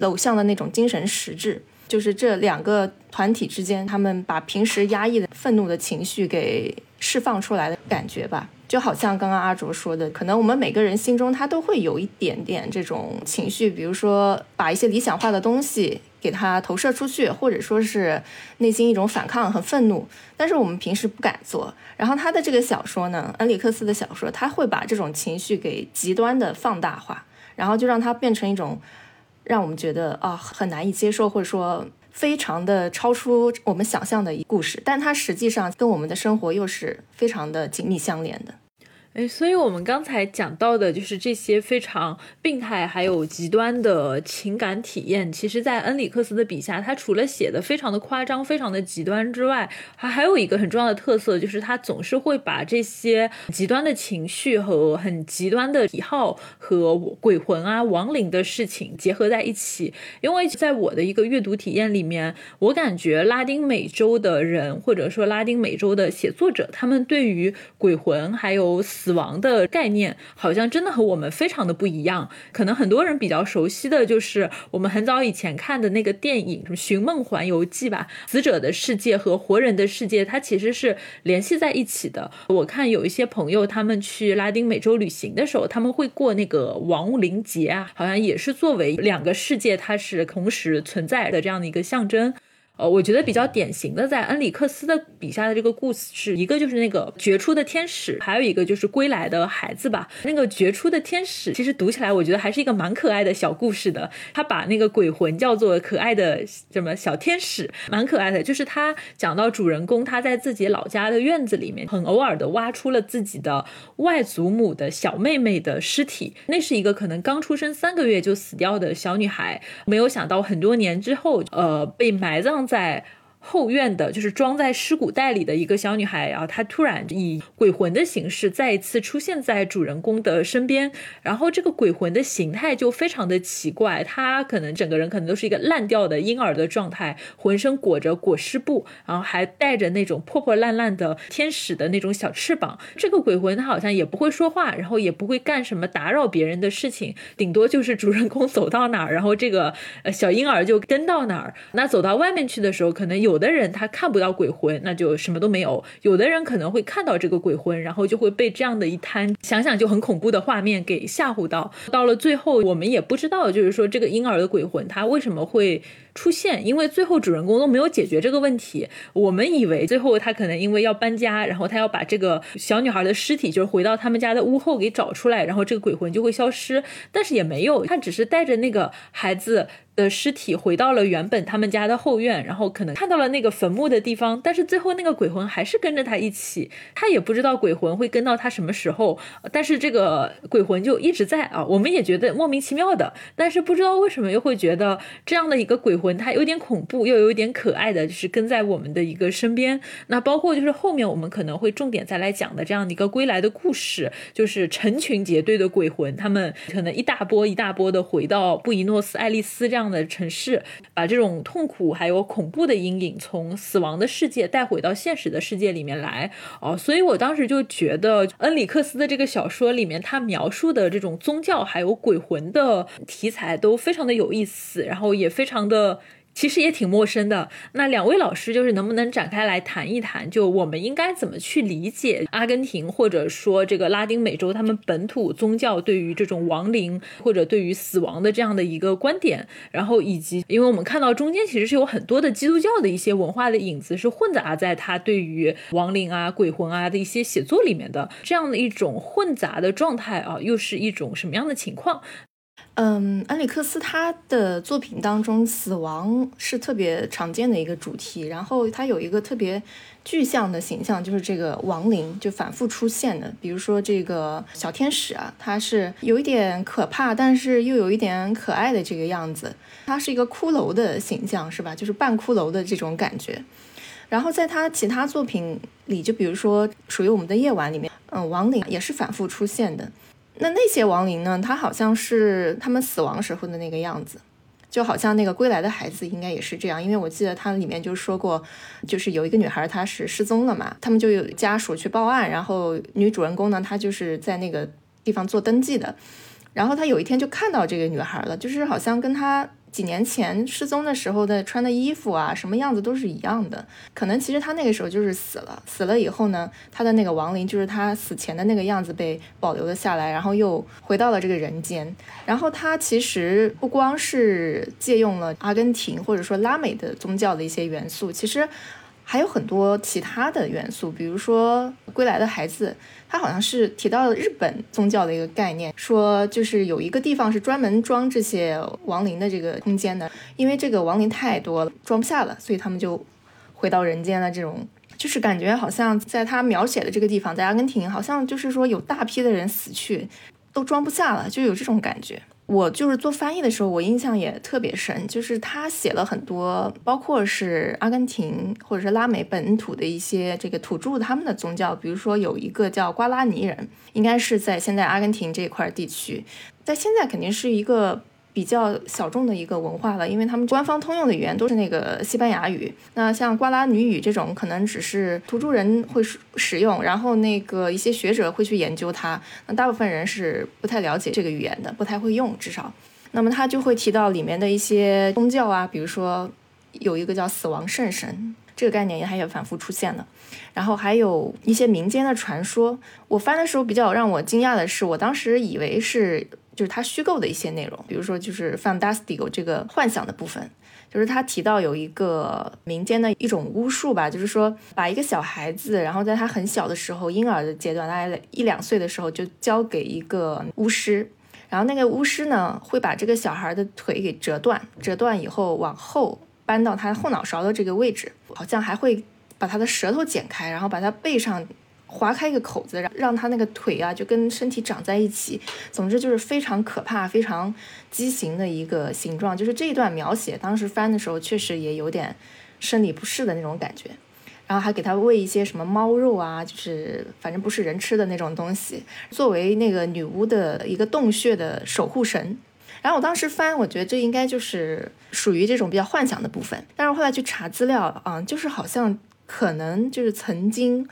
偶像的那种精神实质。就是这两个团体之间，他们把平时压抑的愤怒的情绪给释放出来的感觉吧。就好像刚刚阿卓说的，可能我们每个人心中他都会有一点点这种情绪，比如说把一些理想化的东西给他投射出去，或者说是内心一种反抗、很愤怒，但是我们平时不敢做。然后他的这个小说呢，恩里克斯的小说，他会把这种情绪给极端的放大化，然后就让它变成一种让我们觉得啊很难以接受，或者说。非常的超出我们想象的一故事，但它实际上跟我们的生活又是非常的紧密相连的。哎，所以我们刚才讲到的就是这些非常病态还有极端的情感体验。其实，在恩里克斯的笔下，他除了写的非常的夸张、非常的极端之外，还还有一个很重要的特色，就是他总是会把这些极端的情绪和很极端的喜好和鬼魂啊、亡灵的事情结合在一起。因为在我的一个阅读体验里面，我感觉拉丁美洲的人或者说拉丁美洲的写作者，他们对于鬼魂还有死死亡的概念好像真的和我们非常的不一样。可能很多人比较熟悉的就是我们很早以前看的那个电影《什么寻梦环游记》吧。死者的世界和活人的世界，它其实是联系在一起的。我看有一些朋友他们去拉丁美洲旅行的时候，他们会过那个亡灵节啊，好像也是作为两个世界它是同时存在的这样的一个象征。呃，我觉得比较典型的，在恩里克斯的笔下的这个故事，是一个就是那个绝出的天使，还有一个就是归来的孩子吧。那个绝出的天使，其实读起来我觉得还是一个蛮可爱的小故事的。他把那个鬼魂叫做可爱的什么小天使，蛮可爱的。就是他讲到主人公他在自己老家的院子里面，很偶尔的挖出了自己的外祖母的小妹妹的尸体，那是一个可能刚出生三个月就死掉的小女孩，没有想到很多年之后，呃，被埋葬。在。后院的，就是装在尸骨袋里的一个小女孩啊，她突然以鬼魂的形式再一次出现在主人公的身边，然后这个鬼魂的形态就非常的奇怪，她可能整个人可能都是一个烂掉的婴儿的状态，浑身裹着裹尸布，然后还带着那种破破烂烂的天使的那种小翅膀。这个鬼魂她好像也不会说话，然后也不会干什么打扰别人的事情，顶多就是主人公走到哪儿，然后这个呃小婴儿就跟到哪儿。那走到外面去的时候，可能有。有的人他看不到鬼魂，那就什么都没有；有的人可能会看到这个鬼魂，然后就会被这样的一摊想想就很恐怖的画面给吓唬到。到了最后，我们也不知道，就是说这个婴儿的鬼魂他为什么会。出现，因为最后主人公都没有解决这个问题。我们以为最后他可能因为要搬家，然后他要把这个小女孩的尸体，就是回到他们家的屋后给找出来，然后这个鬼魂就会消失。但是也没有，他只是带着那个孩子的尸体回到了原本他们家的后院，然后可能看到了那个坟墓的地方。但是最后那个鬼魂还是跟着他一起，他也不知道鬼魂会跟到他什么时候。但是这个鬼魂就一直在啊，我们也觉得莫名其妙的，但是不知道为什么又会觉得这样的一个鬼。魂它有点恐怖，又有一点可爱的，就是跟在我们的一个身边。那包括就是后面我们可能会重点再来讲的这样的一个归来的故事，就是成群结队的鬼魂，他们可能一大波一大波的回到布宜诺斯艾利斯这样的城市，把这种痛苦还有恐怖的阴影从死亡的世界带回到现实的世界里面来。哦，所以我当时就觉得恩里克斯的这个小说里面，他描述的这种宗教还有鬼魂的题材都非常的有意思，然后也非常的。其实也挺陌生的。那两位老师就是能不能展开来谈一谈，就我们应该怎么去理解阿根廷或者说这个拉丁美洲他们本土宗教对于这种亡灵或者对于死亡的这样的一个观点，然后以及因为我们看到中间其实是有很多的基督教的一些文化的影子是混杂在他对于亡灵啊、鬼魂啊的一些写作里面的，这样的一种混杂的状态啊，又是一种什么样的情况？嗯，安里克斯他的作品当中，死亡是特别常见的一个主题。然后他有一个特别具象的形象，就是这个亡灵就反复出现的。比如说这个小天使啊，它是有一点可怕，但是又有一点可爱的这个样子。它是一个骷髅的形象，是吧？就是半骷髅的这种感觉。然后在他其他作品里，就比如说《属于我们的夜晚》里面，嗯，亡灵也是反复出现的。那那些亡灵呢？他好像是他们死亡时候的那个样子，就好像那个归来的孩子应该也是这样。因为我记得他里面就说过，就是有一个女孩她是失踪了嘛，他们就有家属去报案，然后女主人公呢，她就是在那个地方做登记的，然后她有一天就看到这个女孩了，就是好像跟她。几年前失踪的时候的穿的衣服啊，什么样子都是一样的。可能其实他那个时候就是死了，死了以后呢，他的那个亡灵就是他死前的那个样子被保留了下来，然后又回到了这个人间。然后他其实不光是借用了阿根廷或者说拉美的宗教的一些元素，其实。还有很多其他的元素，比如说《归来的孩子》，他好像是提到了日本宗教的一个概念，说就是有一个地方是专门装这些亡灵的这个空间的，因为这个亡灵太多了，装不下了，所以他们就回到人间了。这种就是感觉好像在他描写的这个地方，在阿根廷，好像就是说有大批的人死去，都装不下了，就有这种感觉。我就是做翻译的时候，我印象也特别深，就是他写了很多，包括是阿根廷或者是拉美本土的一些这个土著他们的宗教，比如说有一个叫瓜拉尼人，应该是在现在阿根廷这块地区，在现在肯定是一个。比较小众的一个文化了，因为他们官方通用的语言都是那个西班牙语。那像瓜拉尼语这种，可能只是土著人会使用，然后那个一些学者会去研究它。那大部分人是不太了解这个语言的，不太会用，至少。那么他就会提到里面的一些宗教啊，比如说有一个叫死亡圣神，这个概念也还有反复出现的。然后还有一些民间的传说。我翻的时候比较让我惊讶的是，我当时以为是。就是他虚构的一些内容，比如说就是 fantastical 这个幻想的部分，就是他提到有一个民间的一种巫术吧，就是说把一个小孩子，然后在他很小的时候，婴儿的阶段，大概一两岁的时候，就交给一个巫师，然后那个巫师呢会把这个小孩的腿给折断，折断以后往后搬到他后脑勺的这个位置，好像还会把他的舌头剪开，然后把他背上。划开一个口子，让让他那个腿啊就跟身体长在一起，总之就是非常可怕、非常畸形的一个形状。就是这一段描写，当时翻的时候确实也有点生理不适的那种感觉。然后还给他喂一些什么猫肉啊，就是反正不是人吃的那种东西，作为那个女巫的一个洞穴的守护神。然后我当时翻，我觉得这应该就是属于这种比较幻想的部分。但是后来去查资料啊，就是好像可能就是曾经。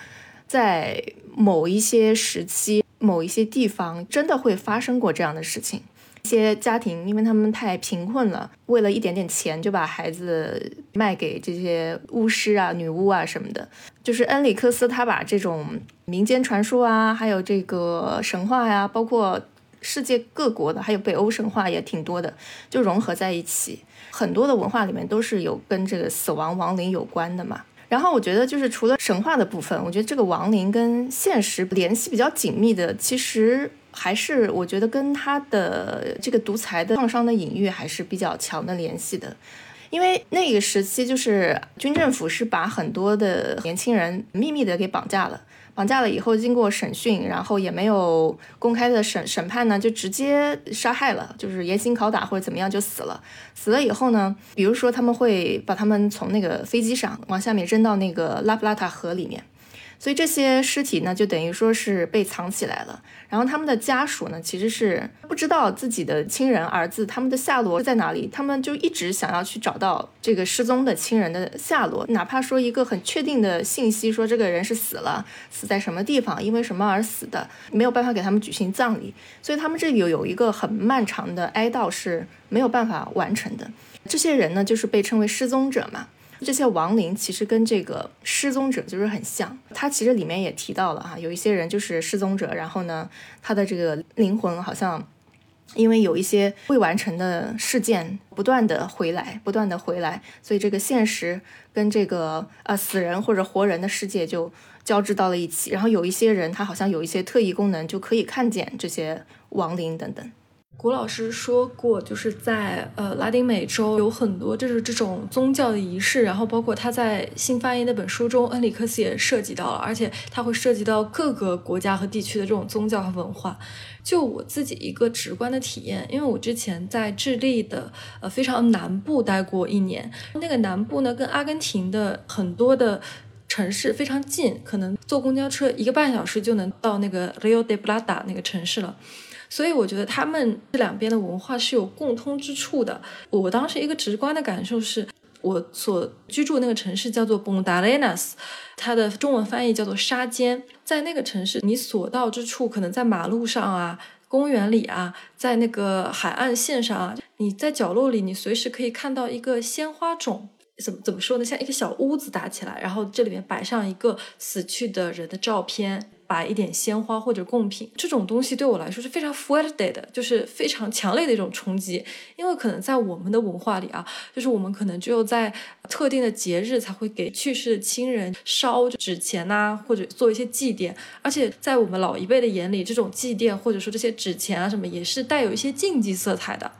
在某一些时期、某一些地方，真的会发生过这样的事情。一些家庭，因为他们太贫困了，为了一点点钱，就把孩子卖给这些巫师啊、女巫啊什么的。就是恩里克斯，他把这种民间传说啊，还有这个神话呀，包括世界各国的，还有北欧神话也挺多的，就融合在一起。很多的文化里面都是有跟这个死亡亡灵有关的嘛。然后我觉得，就是除了神话的部分，我觉得这个亡灵跟现实联系比较紧密的，其实还是我觉得跟他的这个独裁的创伤的隐喻还是比较强的联系的。因为那个时期，就是军政府是把很多的年轻人秘密的给绑架了。绑架了以后，经过审讯，然后也没有公开的审审判呢，就直接杀害了，就是严刑拷打或者怎么样就死了。死了以后呢，比如说他们会把他们从那个飞机上往下面扔到那个拉布拉塔河里面。所以这些尸体呢，就等于说是被藏起来了。然后他们的家属呢，其实是不知道自己的亲人儿子他们的下落在哪里，他们就一直想要去找到这个失踪的亲人的下落，哪怕说一个很确定的信息，说这个人是死了，死在什么地方，因为什么而死的，没有办法给他们举行葬礼。所以他们这里有有一个很漫长的哀悼是没有办法完成的。这些人呢，就是被称为失踪者嘛。这些亡灵其实跟这个失踪者就是很像，他其实里面也提到了哈，有一些人就是失踪者，然后呢，他的这个灵魂好像因为有一些未完成的事件，不断的回来，不断的回来，所以这个现实跟这个呃死人或者活人的世界就交织到了一起，然后有一些人他好像有一些特异功能，就可以看见这些亡灵等等。古老师说过，就是在呃拉丁美洲有很多就是这种宗教的仪式，然后包括他在新发音那本书中，恩里克斯也涉及到了，而且他会涉及到各个国家和地区的这种宗教和文化。就我自己一个直观的体验，因为我之前在智利的呃非常南部待过一年，那个南部呢跟阿根廷的很多的城市非常近，可能坐公交车一个半小时就能到那个 Rio de Plata 那个城市了。所以我觉得他们这两边的文化是有共通之处的。我当时一个直观的感受是，我所居住那个城市叫做 Bondalenas，它的中文翻译叫做沙尖。在那个城市，你所到之处，可能在马路上啊、公园里啊、在那个海岸线上啊，你在角落里，你随时可以看到一个鲜花种。怎么怎么说呢？像一个小屋子搭起来，然后这里面摆上一个死去的人的照片。摆一点鲜花或者贡品，这种东西对我来说是非常 fuerte 的，就是非常强烈的一种冲击。因为可能在我们的文化里啊，就是我们可能只有在特定的节日才会给去世的亲人烧纸钱呐，或者做一些祭奠。而且在我们老一辈的眼里，这种祭奠或者说这些纸钱啊什么，也是带有一些禁忌色彩的。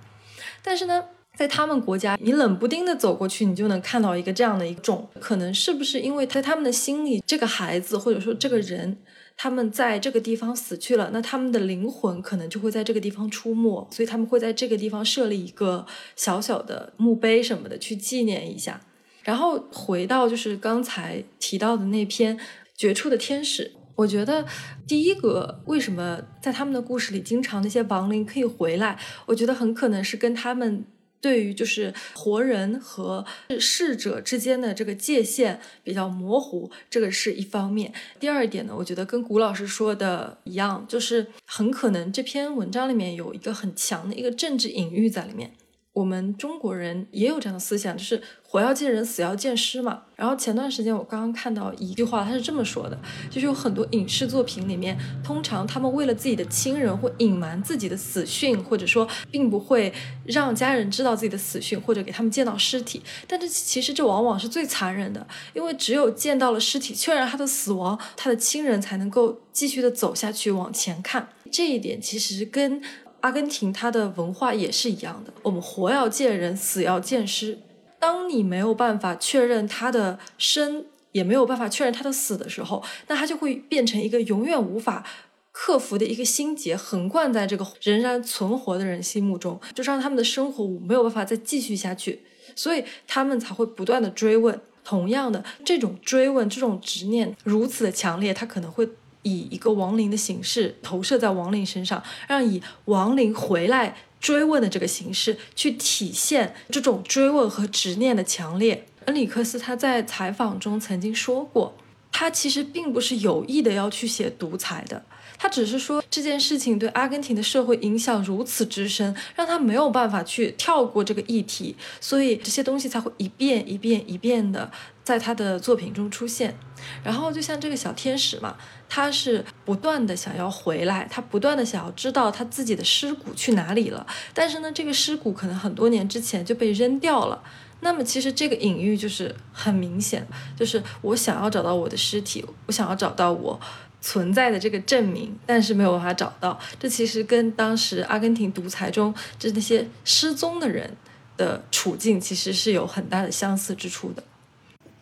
但是呢，在他们国家，你冷不丁的走过去，你就能看到一个这样的一种，可能是不是因为在他们的心里，这个孩子或者说这个人。他们在这个地方死去了，那他们的灵魂可能就会在这个地方出没，所以他们会在这个地方设立一个小小的墓碑什么的去纪念一下。然后回到就是刚才提到的那篇《绝处的天使》，我觉得第一个为什么在他们的故事里经常那些亡灵可以回来，我觉得很可能是跟他们。对于就是活人和逝者之间的这个界限比较模糊，这个是一方面。第二点呢，我觉得跟古老师说的一样，就是很可能这篇文章里面有一个很强的一个政治隐喻在里面。我们中国人也有这样的思想，就是活要见人，死要见尸嘛。然后前段时间我刚刚看到一句话，他是这么说的，就是有很多影视作品里面，通常他们为了自己的亲人会隐瞒自己的死讯，或者说并不会让家人知道自己的死讯，或者给他们见到尸体。但这其实这往往是最残忍的，因为只有见到了尸体，确认他的死亡，他的亲人才能够继续的走下去往前看。这一点其实跟。阿根廷，它的文化也是一样的。我们活要见人，死要见尸。当你没有办法确认他的生，也没有办法确认他的死的时候，那他就会变成一个永远无法克服的一个心结，横贯在这个仍然存活的人心目中，就让他们的生活没有办法再继续下去。所以他们才会不断的追问。同样的，这种追问，这种执念如此的强烈，他可能会。以一个亡灵的形式投射在亡灵身上，让以亡灵回来追问的这个形式去体现这种追问和执念的强烈。恩里克斯他在采访中曾经说过，他其实并不是有意的要去写独裁的。他只是说这件事情对阿根廷的社会影响如此之深，让他没有办法去跳过这个议题，所以这些东西才会一遍一遍一遍的在他的作品中出现。然后就像这个小天使嘛，他是不断的想要回来，他不断的想要知道他自己的尸骨去哪里了。但是呢，这个尸骨可能很多年之前就被扔掉了。那么其实这个隐喻就是很明显，就是我想要找到我的尸体，我想要找到我。存在的这个证明，但是没有办法找到。这其实跟当时阿根廷独裁中，就那些失踪的人的处境，其实是有很大的相似之处的。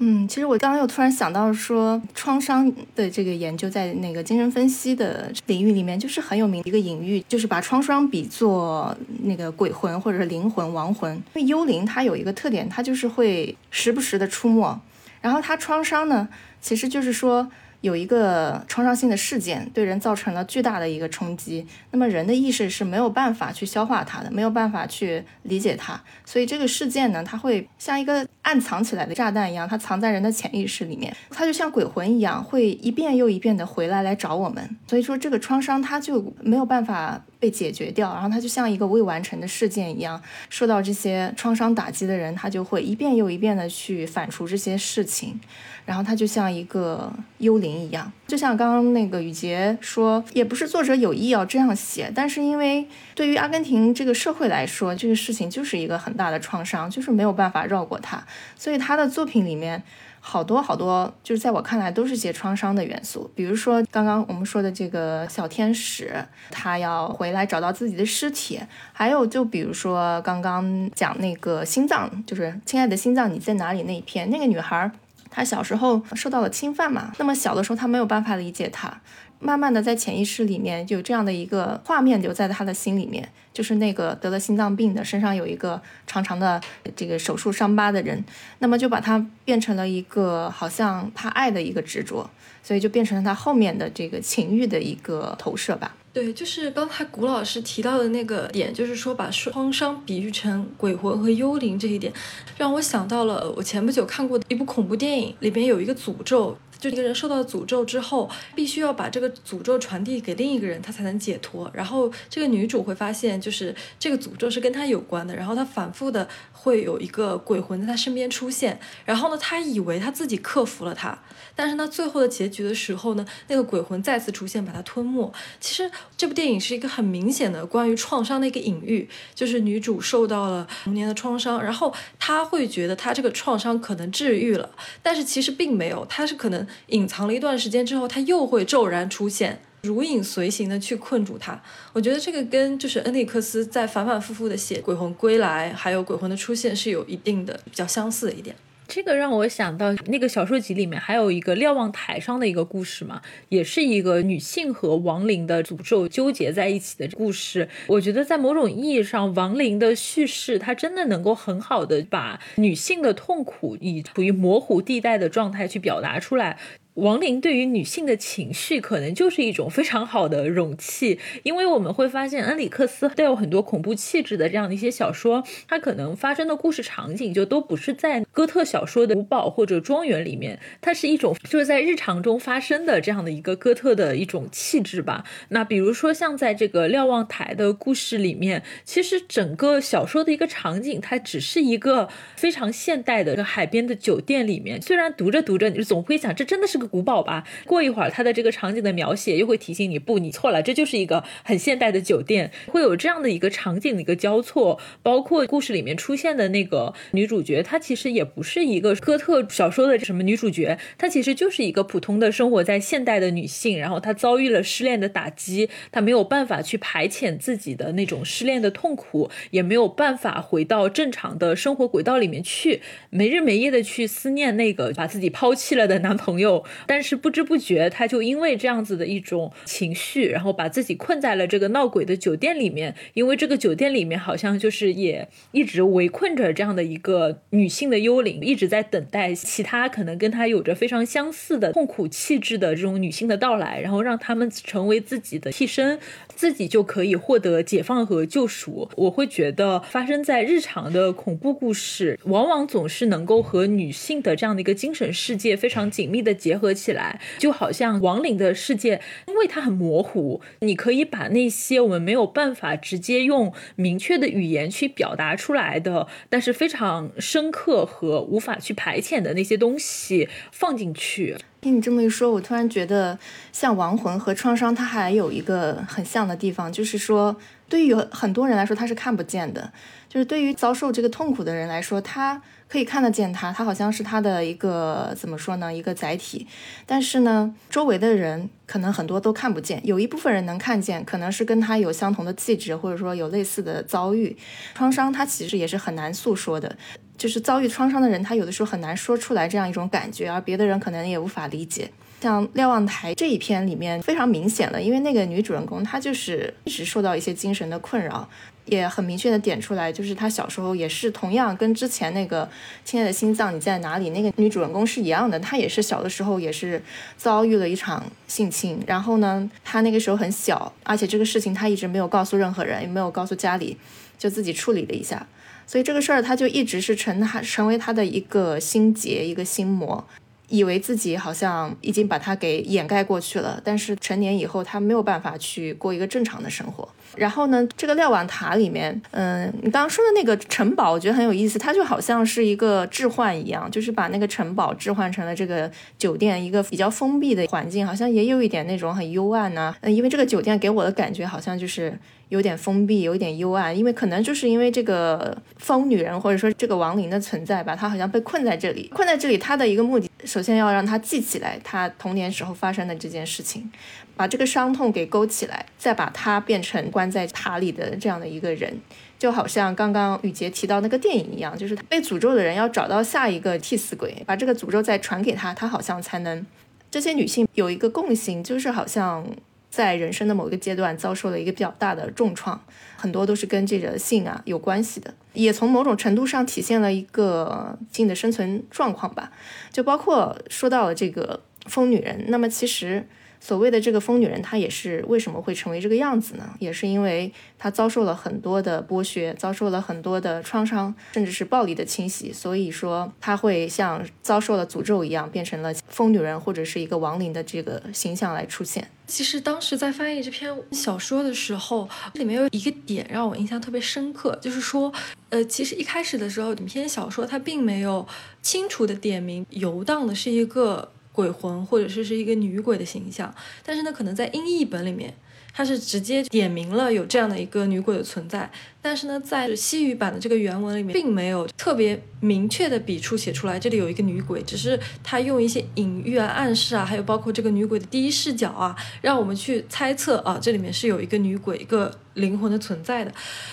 嗯，其实我刚刚又突然想到说，创伤的这个研究在那个精神分析的领域里面，就是很有名的一个隐喻，就是把创伤比作那个鬼魂或者是灵魂、亡魂。因为幽灵它有一个特点，它就是会时不时的出没。然后它创伤呢，其实就是说。有一个创伤性的事件对人造成了巨大的一个冲击，那么人的意识是没有办法去消化它的，没有办法去理解它，所以这个事件呢，它会像一个暗藏起来的炸弹一样，它藏在人的潜意识里面，它就像鬼魂一样，会一遍又一遍的回来来找我们。所以说这个创伤它就没有办法被解决掉，然后它就像一个未完成的事件一样，受到这些创伤打击的人，他就会一遍又一遍的去反刍这些事情。然后他就像一个幽灵一样，就像刚刚那个雨杰说，也不是作者有意要这样写，但是因为对于阿根廷这个社会来说，这个事情就是一个很大的创伤，就是没有办法绕过它，所以他的作品里面好多好多，就是在我看来都是些创伤的元素。比如说刚刚我们说的这个小天使，他要回来找到自己的尸体，还有就比如说刚刚讲那个心脏，就是亲爱的心脏你在哪里那一篇，那个女孩。她小时候受到了侵犯嘛，那么小的时候她没有办法理解他，慢慢的在潜意识里面就有这样的一个画面留在他的心里面，就是那个得了心脏病的身上有一个长长的这个手术伤疤的人，那么就把他变成了一个好像他爱的一个执着，所以就变成了他后面的这个情欲的一个投射吧。对，就是刚才古老师提到的那个点，就是说把创伤比喻成鬼魂和幽灵这一点，让我想到了我前不久看过的一部恐怖电影，里边有一个诅咒。就一个人受到诅咒之后，必须要把这个诅咒传递给另一个人，他才能解脱。然后这个女主会发现，就是这个诅咒是跟她有关的。然后她反复的会有一个鬼魂在她身边出现。然后呢，她以为她自己克服了它，但是呢，最后的结局的时候呢，那个鬼魂再次出现，把她吞没。其实这部电影是一个很明显的关于创伤的一个隐喻，就是女主受到了童年的创伤，然后她会觉得她这个创伤可能治愈了，但是其实并没有，她是可能。隐藏了一段时间之后，他又会骤然出现，如影随形的去困住他。我觉得这个跟就是恩里克斯在反反复复的写《鬼魂归来》还有《鬼魂的出现》是有一定的比较相似的一点。这个让我想到那个小说集里面还有一个瞭望台上的一个故事嘛，也是一个女性和亡灵的诅咒纠结在一起的故事。我觉得在某种意义上，亡灵的叙事它真的能够很好的把女性的痛苦以处于模糊地带的状态去表达出来。亡灵对于女性的情绪，可能就是一种非常好的容器，因为我们会发现，恩里克斯带有很多恐怖气质的这样的一些小说，它可能发生的故事场景就都不是在哥特小说的古堡或者庄园里面，它是一种就是在日常中发生的这样的一个哥特的一种气质吧。那比如说像在这个瞭望台的故事里面，其实整个小说的一个场景，它只是一个非常现代的海边的酒店里面，虽然读着读着，你总会想，这真的是个古堡吧？过一会儿，它的这个场景的描写又会提醒你，不，你错了，这就是一个很现代的酒店，会有这样的一个场景的一个交错。包括故事里面出现的那个女主角，她其实也不是一个哥特小说的什么女主角，她其实就是一个普通的生活在现代的女性，然后她遭遇了失恋的打击，她没有办法去排遣自己的那种失恋的痛苦，也没有办法回到正常的生活轨道里面去，没日没夜的去思念那个把自己抛弃了的男朋友。但是不知不觉，他就因为这样子的一种情绪，然后把自己困在了这个闹鬼的酒店里面。因为这个酒店里面好像就是也一直围困着这样的一个女性的幽灵，一直在等待其他可能跟他有着非常相似的痛苦气质的这种女性的到来，然后让他们成为自己的替身，自己就可以获得解放和救赎。我会觉得发生在日常的恐怖故事，往往总是能够和女性的这样的一个精神世界非常紧密的结。合起来，就好像亡灵的世界，因为它很模糊，你可以把那些我们没有办法直接用明确的语言去表达出来的，但是非常深刻和无法去排遣的那些东西放进去。听你这么一说，我突然觉得，像亡魂和创伤，它还有一个很像的地方，就是说，对于很多人来说，他是看不见的，就是对于遭受这个痛苦的人来说，他。可以看得见他，他好像是他的一个怎么说呢？一个载体。但是呢，周围的人可能很多都看不见，有一部分人能看见，可能是跟他有相同的气质，或者说有类似的遭遇。创伤他其实也是很难诉说的，就是遭遇创伤的人，他有的时候很难说出来这样一种感觉，而别的人可能也无法理解。像瞭望台这一篇里面非常明显了，因为那个女主人公她就是一直受到一些精神的困扰。也很明确的点出来，就是她小时候也是同样跟之前那个《亲爱的心脏你在哪里》那个女主人公是一样的，她也是小的时候也是遭遇了一场性侵，然后呢，她那个时候很小，而且这个事情她一直没有告诉任何人，也没有告诉家里，就自己处理了一下，所以这个事儿她就一直是成她成为她的一个心结，一个心魔。以为自己好像已经把它给掩盖过去了，但是成年以后他没有办法去过一个正常的生活。然后呢，这个瞭望塔里面，嗯，你刚刚说的那个城堡，我觉得很有意思，它就好像是一个置换一样，就是把那个城堡置换成了这个酒店，一个比较封闭的环境，好像也有一点那种很幽暗呢。嗯，因为这个酒店给我的感觉好像就是。有点封闭，有点幽暗，因为可能就是因为这个疯女人或者说这个亡灵的存在吧，她好像被困在这里，困在这里，她的一个目的，首先要让她记起来她童年时候发生的这件事情，把这个伤痛给勾起来，再把她变成关在塔里的这样的一个人，就好像刚刚雨杰提到那个电影一样，就是被诅咒的人要找到下一个替死鬼，把这个诅咒再传给他，他好像才能。这些女性有一个共性，就是好像。在人生的某一个阶段遭受了一个比较大的重创，很多都是跟这个性啊有关系的，也从某种程度上体现了一个性的生存状况吧。就包括说到了这个疯女人，那么其实。所谓的这个疯女人，她也是为什么会成为这个样子呢？也是因为她遭受了很多的剥削，遭受了很多的创伤，甚至是暴力的侵袭，所以说她会像遭受了诅咒一样，变成了疯女人或者是一个亡灵的这个形象来出现。其实当时在翻译这篇小说的时候，里面有一个点让我印象特别深刻，就是说，呃，其实一开始的时候，整篇小说它并没有清楚的点明游荡的是一个。鬼魂或者是是一个女鬼的形象，但是呢，可能在音译本里面，它是直接点明了有这样的一个女鬼的存在。但是呢，在西语版的这个原文里面，并没有特别明确的笔触写出来这里有一个女鬼，只是他用一些隐喻啊、暗示啊，还有包括这个女鬼的第一视角啊，让我们去猜测啊，这里面是有一个女鬼、一个灵魂的存在的。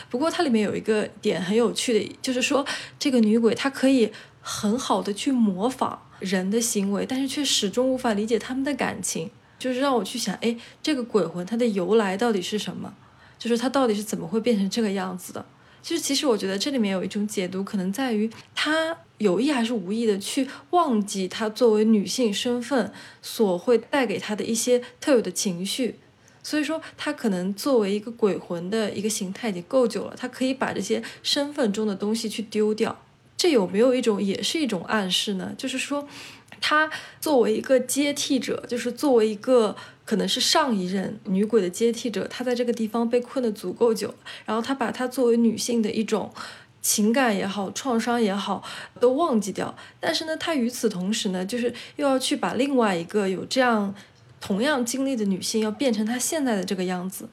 不过它里面有一个点很有趣的，就是说这个女鬼她可以很好的去模仿。人的行为，但是却始终无法理解他们的感情，就是让我去想，哎，这个鬼魂它的由来到底是什么？就是它到底是怎么会变成这个样子的？就是其实我觉得这里面有一种解读，可能在于他有意还是无意的去忘记她作为女性身份所会带给她的一些特有的情绪。所以说，她可能作为一个鬼魂的一个形态已经够久了，她可以把这些身份中的东西去丢掉。这有没有一种也是一种暗示呢？就是说，她作为一个接替者，就是作为一个可能是上一任女鬼的接替者，她在这个地方被困的足够久，然后她把她作为女性的一种情感也好、创伤也好都忘记掉。但是呢，她与此同时呢，就是又要去把另外一个有这样。同样经历的女性要变成她现在的这个样子，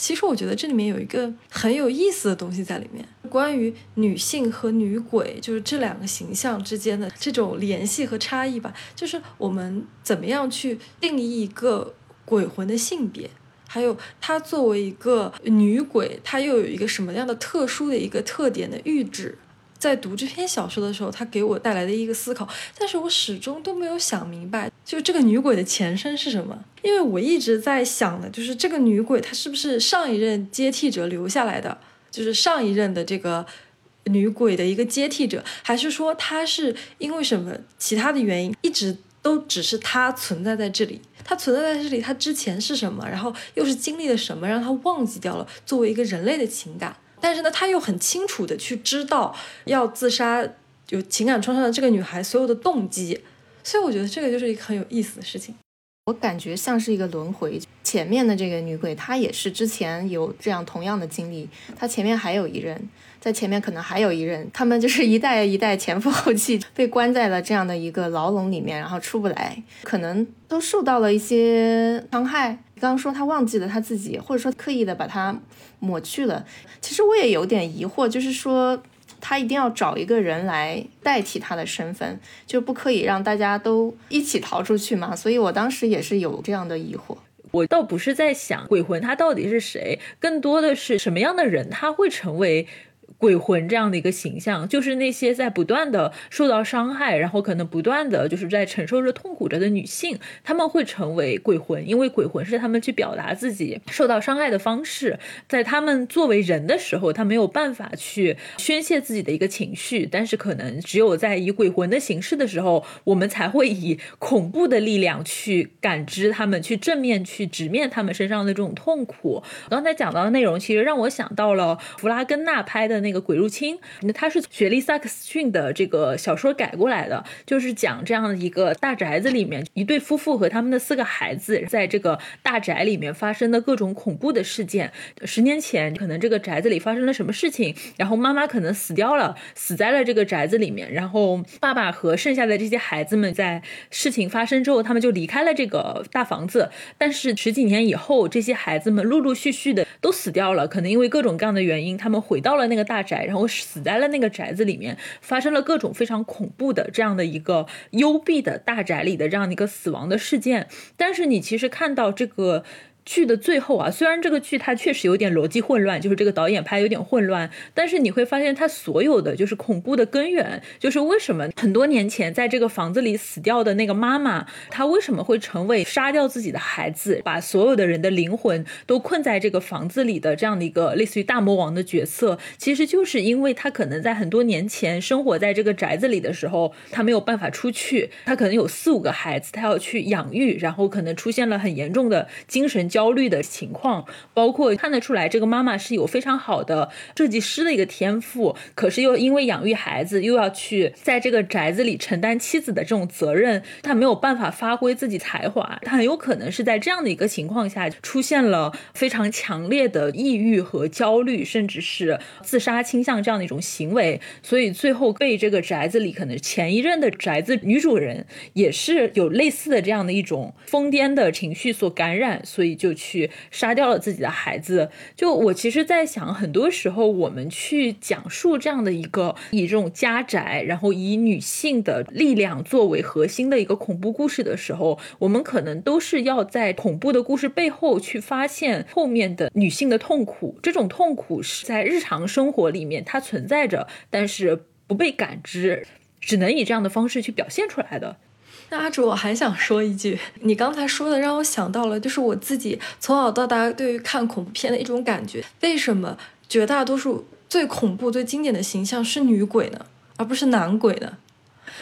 其实我觉得这里面有一个很有意思的东西在里面，关于女性和女鬼，就是这两个形象之间的这种联系和差异吧。就是我们怎么样去定义一个鬼魂的性别，还有她作为一个女鬼，她又有一个什么样的特殊的一个特点的预指。在读这篇小说的时候，它给我带来的一个思考，但是我始终都没有想明白，就这个女鬼的前身是什么？因为我一直在想的，就是这个女鬼她是不是上一任接替者留下来的，就是上一任的这个女鬼的一个接替者，还是说她是因为什么其他的原因，一直都只是她存在在这里？她存在在这里，她之前是什么？然后又是经历了什么，让她忘记掉了作为一个人类的情感？但是呢，他又很清楚的去知道要自杀有情感创伤的这个女孩所有的动机，所以我觉得这个就是一个很有意思的事情。我感觉像是一个轮回，前面的这个女鬼她也是之前有这样同样的经历，她前面还有一任，在前面可能还有一任，他们就是一代一代前赴后继被关在了这样的一个牢笼里面，然后出不来，可能都受到了一些伤害。刚刚说他忘记了他自己，或者说刻意的把它抹去了。其实我也有点疑惑，就是说他一定要找一个人来代替他的身份，就不可以让大家都一起逃出去嘛？所以我当时也是有这样的疑惑。我倒不是在想鬼魂他到底是谁，更多的是什么样的人他会成为。鬼魂这样的一个形象，就是那些在不断的受到伤害，然后可能不断的就是在承受着痛苦着的女性，他们会成为鬼魂，因为鬼魂是他们去表达自己受到伤害的方式。在他们作为人的时候，他没有办法去宣泄自己的一个情绪，但是可能只有在以鬼魂的形式的时候，我们才会以恐怖的力量去感知他们，去正面去直面他们身上的这种痛苦。刚才讲到的内容，其实让我想到了弗拉根纳拍的那。那个鬼入侵，那他是雪莉萨克斯逊的这个小说改过来的，就是讲这样的一个大宅子里面，一对夫妇和他们的四个孩子在这个大宅里面发生的各种恐怖的事件。十年前，可能这个宅子里发生了什么事情，然后妈妈可能死掉了，死在了这个宅子里面，然后爸爸和剩下的这些孩子们在事情发生之后，他们就离开了这个大房子。但是十几年以后，这些孩子们陆陆续续的都死掉了，可能因为各种各样的原因，他们回到了那个大。宅，然后死在了那个宅子里面，发生了各种非常恐怖的这样的一个幽闭的大宅里的这样的一个死亡的事件。但是你其实看到这个。剧的最后啊，虽然这个剧它确实有点逻辑混乱，就是这个导演拍有点混乱，但是你会发现它所有的就是恐怖的根源，就是为什么很多年前在这个房子里死掉的那个妈妈，她为什么会成为杀掉自己的孩子，把所有的人的灵魂都困在这个房子里的这样的一个类似于大魔王的角色，其实就是因为她可能在很多年前生活在这个宅子里的时候，她没有办法出去，她可能有四五个孩子，她要去养育，然后可能出现了很严重的精神。焦虑的情况，包括看得出来，这个妈妈是有非常好的设计师的一个天赋，可是又因为养育孩子，又要去在这个宅子里承担妻子的这种责任，她没有办法发挥自己才华，她很有可能是在这样的一个情况下出现了非常强烈的抑郁和焦虑，甚至是自杀倾向这样的一种行为，所以最后被这个宅子里可能前一任的宅子女主人也是有类似的这样的一种疯癫的情绪所感染，所以。就去杀掉了自己的孩子。就我其实，在想，很多时候我们去讲述这样的一个以这种家宅，然后以女性的力量作为核心的一个恐怖故事的时候，我们可能都是要在恐怖的故事背后去发现后面的女性的痛苦。这种痛苦是在日常生活里面它存在着，但是不被感知，只能以这样的方式去表现出来的。那阿卓，我还想说一句，你刚才说的让我想到了，就是我自己从小到大对于看恐怖片的一种感觉。为什么绝大多数最恐怖、最经典的形象是女鬼呢，而不是男鬼呢？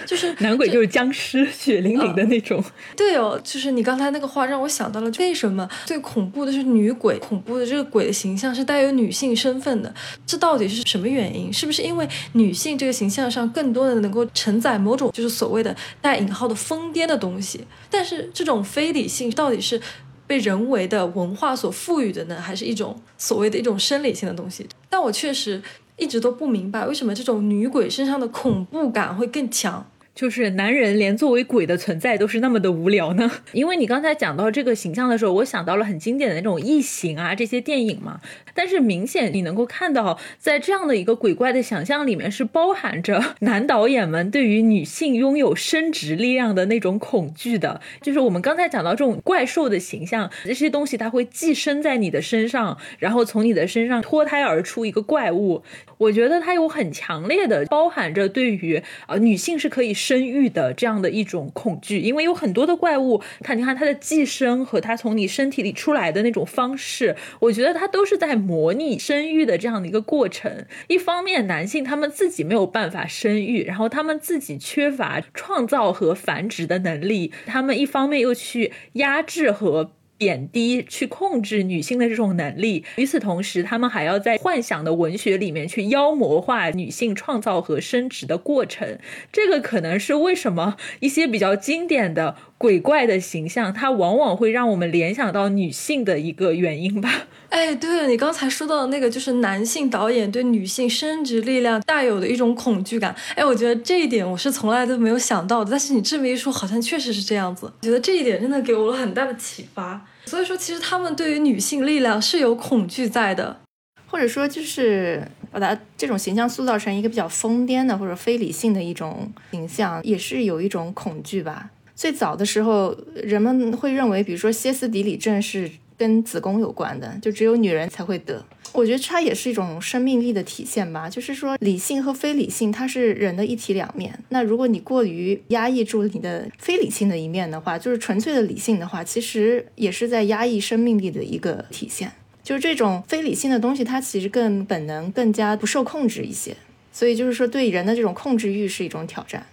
就是 [LAUGHS] 男鬼就是僵尸，血淋淋的那种。[LAUGHS] 对哦，就是你刚才那个话让我想到了，为什么最恐怖的是女鬼？恐怖的这个鬼的形象是带有女性身份的，这到底是什么原因？是不是因为女性这个形象上更多的能够承载某种就是所谓的带引号的疯癫的东西？但是这种非理性到底是？被人为的文化所赋予的呢，还是一种所谓的一种生理性的东西？但我确实一直都不明白，为什么这种女鬼身上的恐怖感会更强。就是男人连作为鬼的存在都是那么的无聊呢？[LAUGHS] 因为你刚才讲到这个形象的时候，我想到了很经典的那种异形啊这些电影嘛。但是明显你能够看到，在这样的一个鬼怪的想象里面，是包含着 [LAUGHS] 男导演们对于女性拥有生殖力量的那种恐惧的。就是我们刚才讲到这种怪兽的形象，这些东西它会寄生在你的身上，然后从你的身上脱胎而出一个怪物。我觉得它有很强烈的包含着对于呃女性是可以生育的这样的一种恐惧，因为有很多的怪物，它你看它的寄生和它从你身体里出来的那种方式，我觉得它都是在模拟生育的这样的一个过程。一方面，男性他们自己没有办法生育，然后他们自己缺乏创造和繁殖的能力，他们一方面又去压制和。贬低去控制女性的这种能力，与此同时，他们还要在幻想的文学里面去妖魔化女性创造和生殖的过程。这个可能是为什么一些比较经典的鬼怪的形象，它往往会让我们联想到女性的一个原因吧。[LAUGHS] 哎，对了，你刚才说到的那个，就是男性导演对女性生殖力量带有的一种恐惧感。哎，我觉得这一点我是从来都没有想到的，但是你这么一说，好像确实是这样子。我觉得这一点真的给我了很大的启发。所以说，其实他们对于女性力量是有恐惧在的，或者说就是把它这种形象塑造成一个比较疯癫的或者非理性的一种形象，也是有一种恐惧吧。最早的时候，人们会认为，比如说歇斯底里症是。跟子宫有关的，就只有女人才会得。我觉得它也是一种生命力的体现吧。就是说，理性和非理性，它是人的一体两面。那如果你过于压抑住你的非理性的一面的话，就是纯粹的理性的话，其实也是在压抑生命力的一个体现。就是这种非理性的东西，它其实更本能、更加不受控制一些。所以就是说，对人的这种控制欲是一种挑战，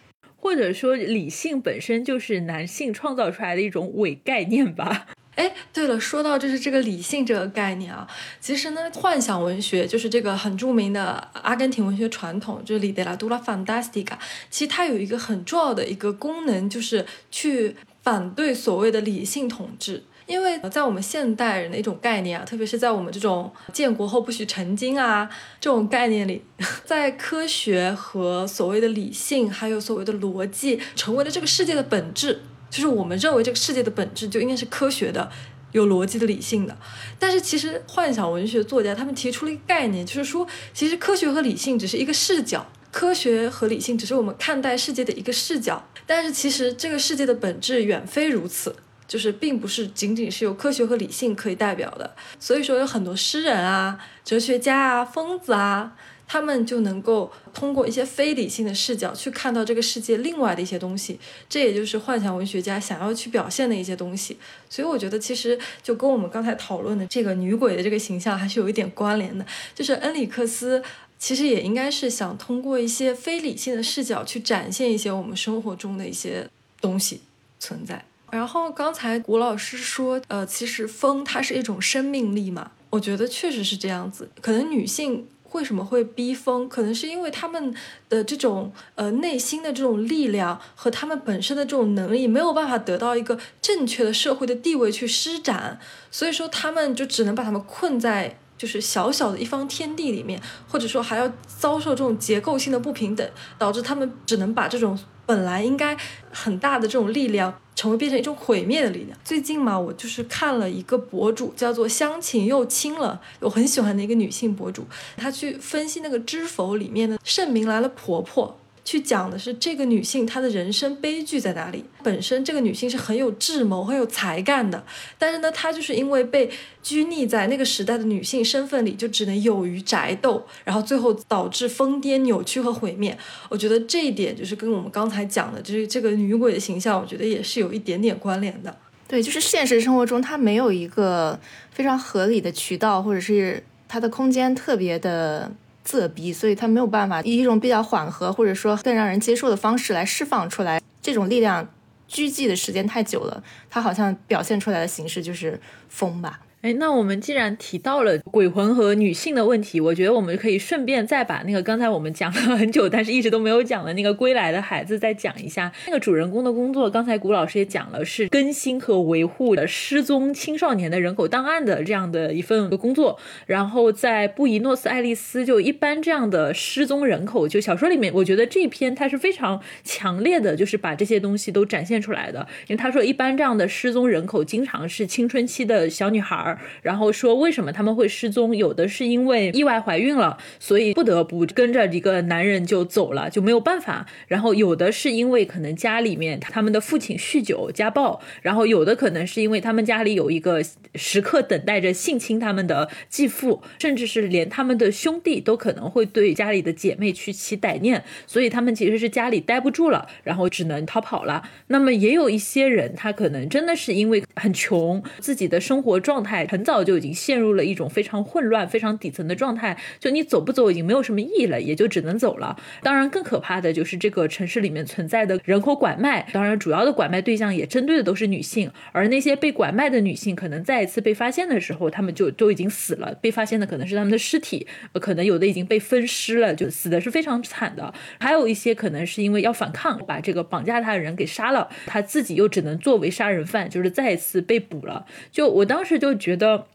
或者说理性本身就是男性创造出来的一种伪概念吧。[LAUGHS] 哎，对了，说到就是这个理性这个概念啊，其实呢，幻想文学就是这个很著名的阿根廷文学传统，就是里德拉杜拉· t 达斯蒂卡。其实它有一个很重要的一个功能，就是去反对所谓的理性统治。因为在我们现代人的一种概念啊，特别是在我们这种建国后不许成精啊这种概念里，[LAUGHS] 在科学和所谓的理性，还有所谓的逻辑，成为了这个世界的本质。就是我们认为这个世界的本质就应该是科学的、有逻辑的、理性的。但是其实幻想文学作家他们提出了一个概念，就是说，其实科学和理性只是一个视角，科学和理性只是我们看待世界的一个视角。但是其实这个世界的本质远非如此，就是并不是仅仅是由科学和理性可以代表的。所以说有很多诗人啊、哲学家啊、疯子啊。他们就能够通过一些非理性的视角去看到这个世界另外的一些东西，这也就是幻想文学家想要去表现的一些东西。所以我觉得其实就跟我们刚才讨论的这个女鬼的这个形象还是有一点关联的。就是恩里克斯其实也应该是想通过一些非理性的视角去展现一些我们生活中的一些东西存在。然后刚才古老师说，呃，其实风它是一种生命力嘛，我觉得确实是这样子。可能女性。为什么会逼疯？可能是因为他们的这种呃内心的这种力量和他们本身的这种能力没有办法得到一个正确的社会的地位去施展，所以说他们就只能把他们困在就是小小的一方天地里面，或者说还要遭受这种结构性的不平等，导致他们只能把这种本来应该很大的这种力量。成为变成一种毁灭的力量。最近嘛，我就是看了一个博主，叫做乡情又亲了，我很喜欢的一个女性博主，她去分析那个《知否》里面的盛明来了婆婆。去讲的是这个女性她的人生悲剧在哪里？本身这个女性是很有智谋、很有才干的，但是呢，她就是因为被拘泥在那个时代的女性身份里，就只能有于宅斗，然后最后导致疯癫、扭曲和毁灭。我觉得这一点就是跟我们刚才讲的，就是这个女鬼的形象，我觉得也是有一点点关联的。对，就是现实生活中她没有一个非常合理的渠道，或者是她的空间特别的。仄逼，所以他没有办法以一种比较缓和或者说更让人接受的方式来释放出来。这种力量拘禁的时间太久了，他好像表现出来的形式就是疯吧。哎，那我们既然提到了鬼魂和女性的问题，我觉得我们可以顺便再把那个刚才我们讲了很久，但是一直都没有讲的那个归来的孩子再讲一下。那个主人公的工作，刚才谷老师也讲了，是更新和维护的失踪青少年的人口档案的这样的一份工作。然后在布宜诺斯艾利斯，就一般这样的失踪人口，就小说里面，我觉得这篇它是非常强烈的，就是把这些东西都展现出来的。因为他说，一般这样的失踪人口，经常是青春期的小女孩儿。然后说为什么他们会失踪？有的是因为意外怀孕了，所以不得不跟着一个男人就走了，就没有办法。然后有的是因为可能家里面他们的父亲酗酒家暴，然后有的可能是因为他们家里有一个时刻等待着性侵他们的继父，甚至是连他们的兄弟都可能会对家里的姐妹去起歹念，所以他们其实是家里待不住了，然后只能逃跑了。那么也有一些人，他可能真的是因为很穷，自己的生活状态。很早就已经陷入了一种非常混乱、非常底层的状态，就你走不走已经没有什么意义了，也就只能走了。当然，更可怕的就是这个城市里面存在的人口拐卖。当然，主要的拐卖对象也针对的都是女性，而那些被拐卖的女性，可能再一次被发现的时候，她们就都已经死了。被发现的可能是他们的尸体，可能有的已经被分尸了，就死的是非常惨的。还有一些可能是因为要反抗，把这个绑架他的人给杀了，他自己又只能作为杀人犯，就是再一次被捕了。就我当时就觉。觉得。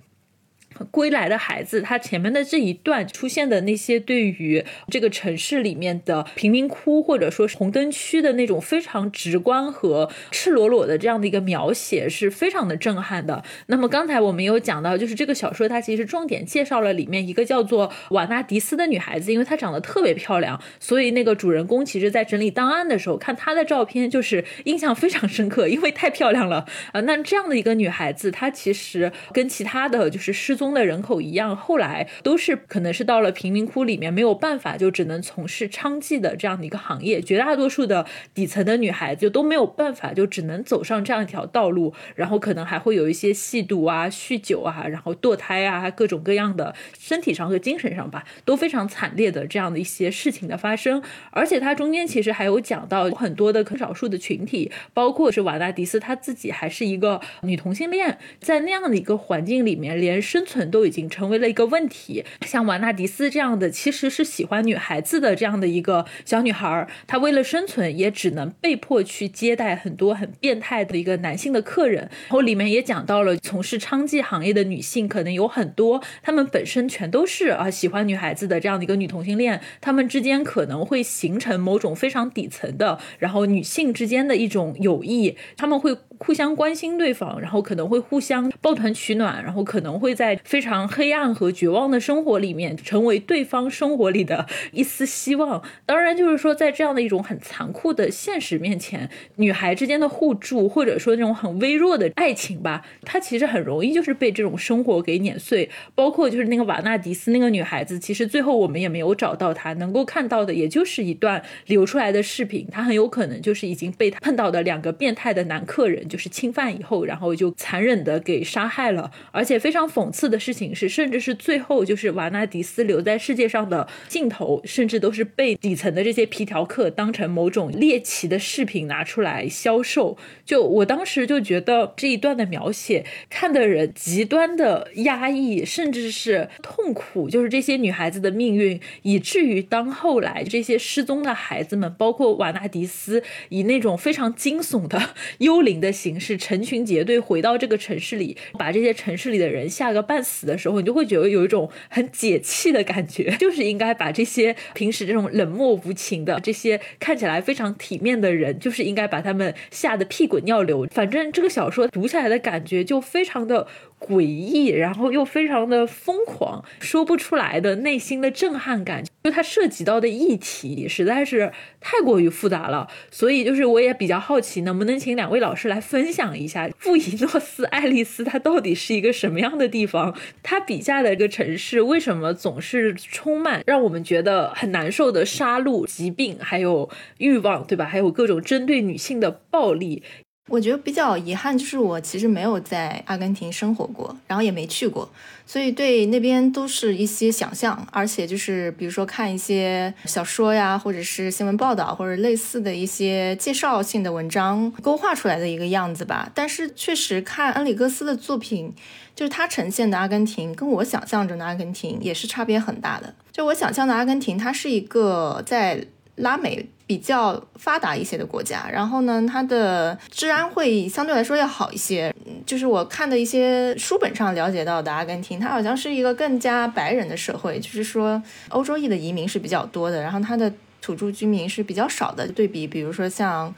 归来的孩子，他前面的这一段出现的那些对于这个城市里面的贫民窟或者说红灯区的那种非常直观和赤裸裸的这样的一个描写，是非常的震撼的。那么刚才我们有讲到，就是这个小说它其实重点介绍了里面一个叫做瓦纳迪斯的女孩子，因为她长得特别漂亮，所以那个主人公其实在整理档案的时候看她的照片，就是印象非常深刻，因为太漂亮了啊。那这样的一个女孩子，她其实跟其他的就是失踪。的人口一样，后来都是可能是到了贫民窟里面，没有办法，就只能从事娼妓的这样的一个行业。绝大多数的底层的女孩子就都没有办法，就只能走上这样一条道路。然后可能还会有一些吸毒啊、酗酒啊，然后堕胎啊，各种各样的身体上和精神上吧，都非常惨烈的这样的一些事情的发生。而且它中间其实还有讲到很多的少数的群体，包括是瓦纳迪斯她自己还是一个女同性恋，在那样的一个环境里面，连生存。都已经成为了一个问题。像瓦纳迪斯这样的，其实是喜欢女孩子的这样的一个小女孩，她为了生存，也只能被迫去接待很多很变态的一个男性的客人。然后里面也讲到了，从事娼妓行业的女性可能有很多，她们本身全都是啊喜欢女孩子的这样的一个女同性恋，她们之间可能会形成某种非常底层的，然后女性之间的一种友谊，他们会互相关心对方，然后可能会互相抱团取暖，然后可能会在。非常黑暗和绝望的生活里面，成为对方生活里的一丝希望。当然，就是说，在这样的一种很残酷的现实面前，女孩之间的互助，或者说那种很微弱的爱情吧，它其实很容易就是被这种生活给碾碎。包括就是那个瓦纳迪斯那个女孩子，其实最后我们也没有找到她，能够看到的也就是一段流出来的视频。她很有可能就是已经被她碰到的两个变态的男客人就是侵犯以后，然后就残忍的给杀害了。而且非常讽刺的。事情是，甚至是最后，就是瓦纳迪斯留在世界上的镜头，甚至都是被底层的这些皮条客当成某种猎奇的饰品拿出来销售。就我当时就觉得这一段的描写，看的人极端的压抑，甚至是痛苦。就是这些女孩子的命运，以至于当后来这些失踪的孩子们，包括瓦纳迪斯，以那种非常惊悚的 [LAUGHS] 幽灵的形式，成群结队回到这个城市里，把这些城市里的人吓个半死。的时候，你就会觉得有一种很解气的感觉，[LAUGHS] 就是应该把这些平时这种冷漠无情的、这些看起来非常体面的人，就是应该把他们吓得屁滚尿流。反正这个小说读下来的感觉就非常的。诡异，然后又非常的疯狂，说不出来的内心的震撼感。就它涉及到的议题实在是太过于复杂了，所以就是我也比较好奇，能不能请两位老师来分享一下布宜诺斯艾利斯它到底是一个什么样的地方？它笔下的一个城市为什么总是充满让我们觉得很难受的杀戮、疾病，还有欲望，对吧？还有各种针对女性的暴力。我觉得比较遗憾，就是我其实没有在阿根廷生活过，然后也没去过，所以对那边都是一些想象，而且就是比如说看一些小说呀，或者是新闻报道，或者类似的一些介绍性的文章勾画出来的一个样子吧。但是确实看恩里克斯的作品，就是他呈现的阿根廷，跟我想象中的阿根廷也是差别很大的。就我想象的阿根廷，它是一个在拉美。比较发达一些的国家，然后呢，它的治安会相对来说要好一些。就是我看的一些书本上了解到的，阿根廷它好像是一个更加白人的社会，就是说欧洲裔的移民是比较多的，然后它的土著居民是比较少的。对比，比如说像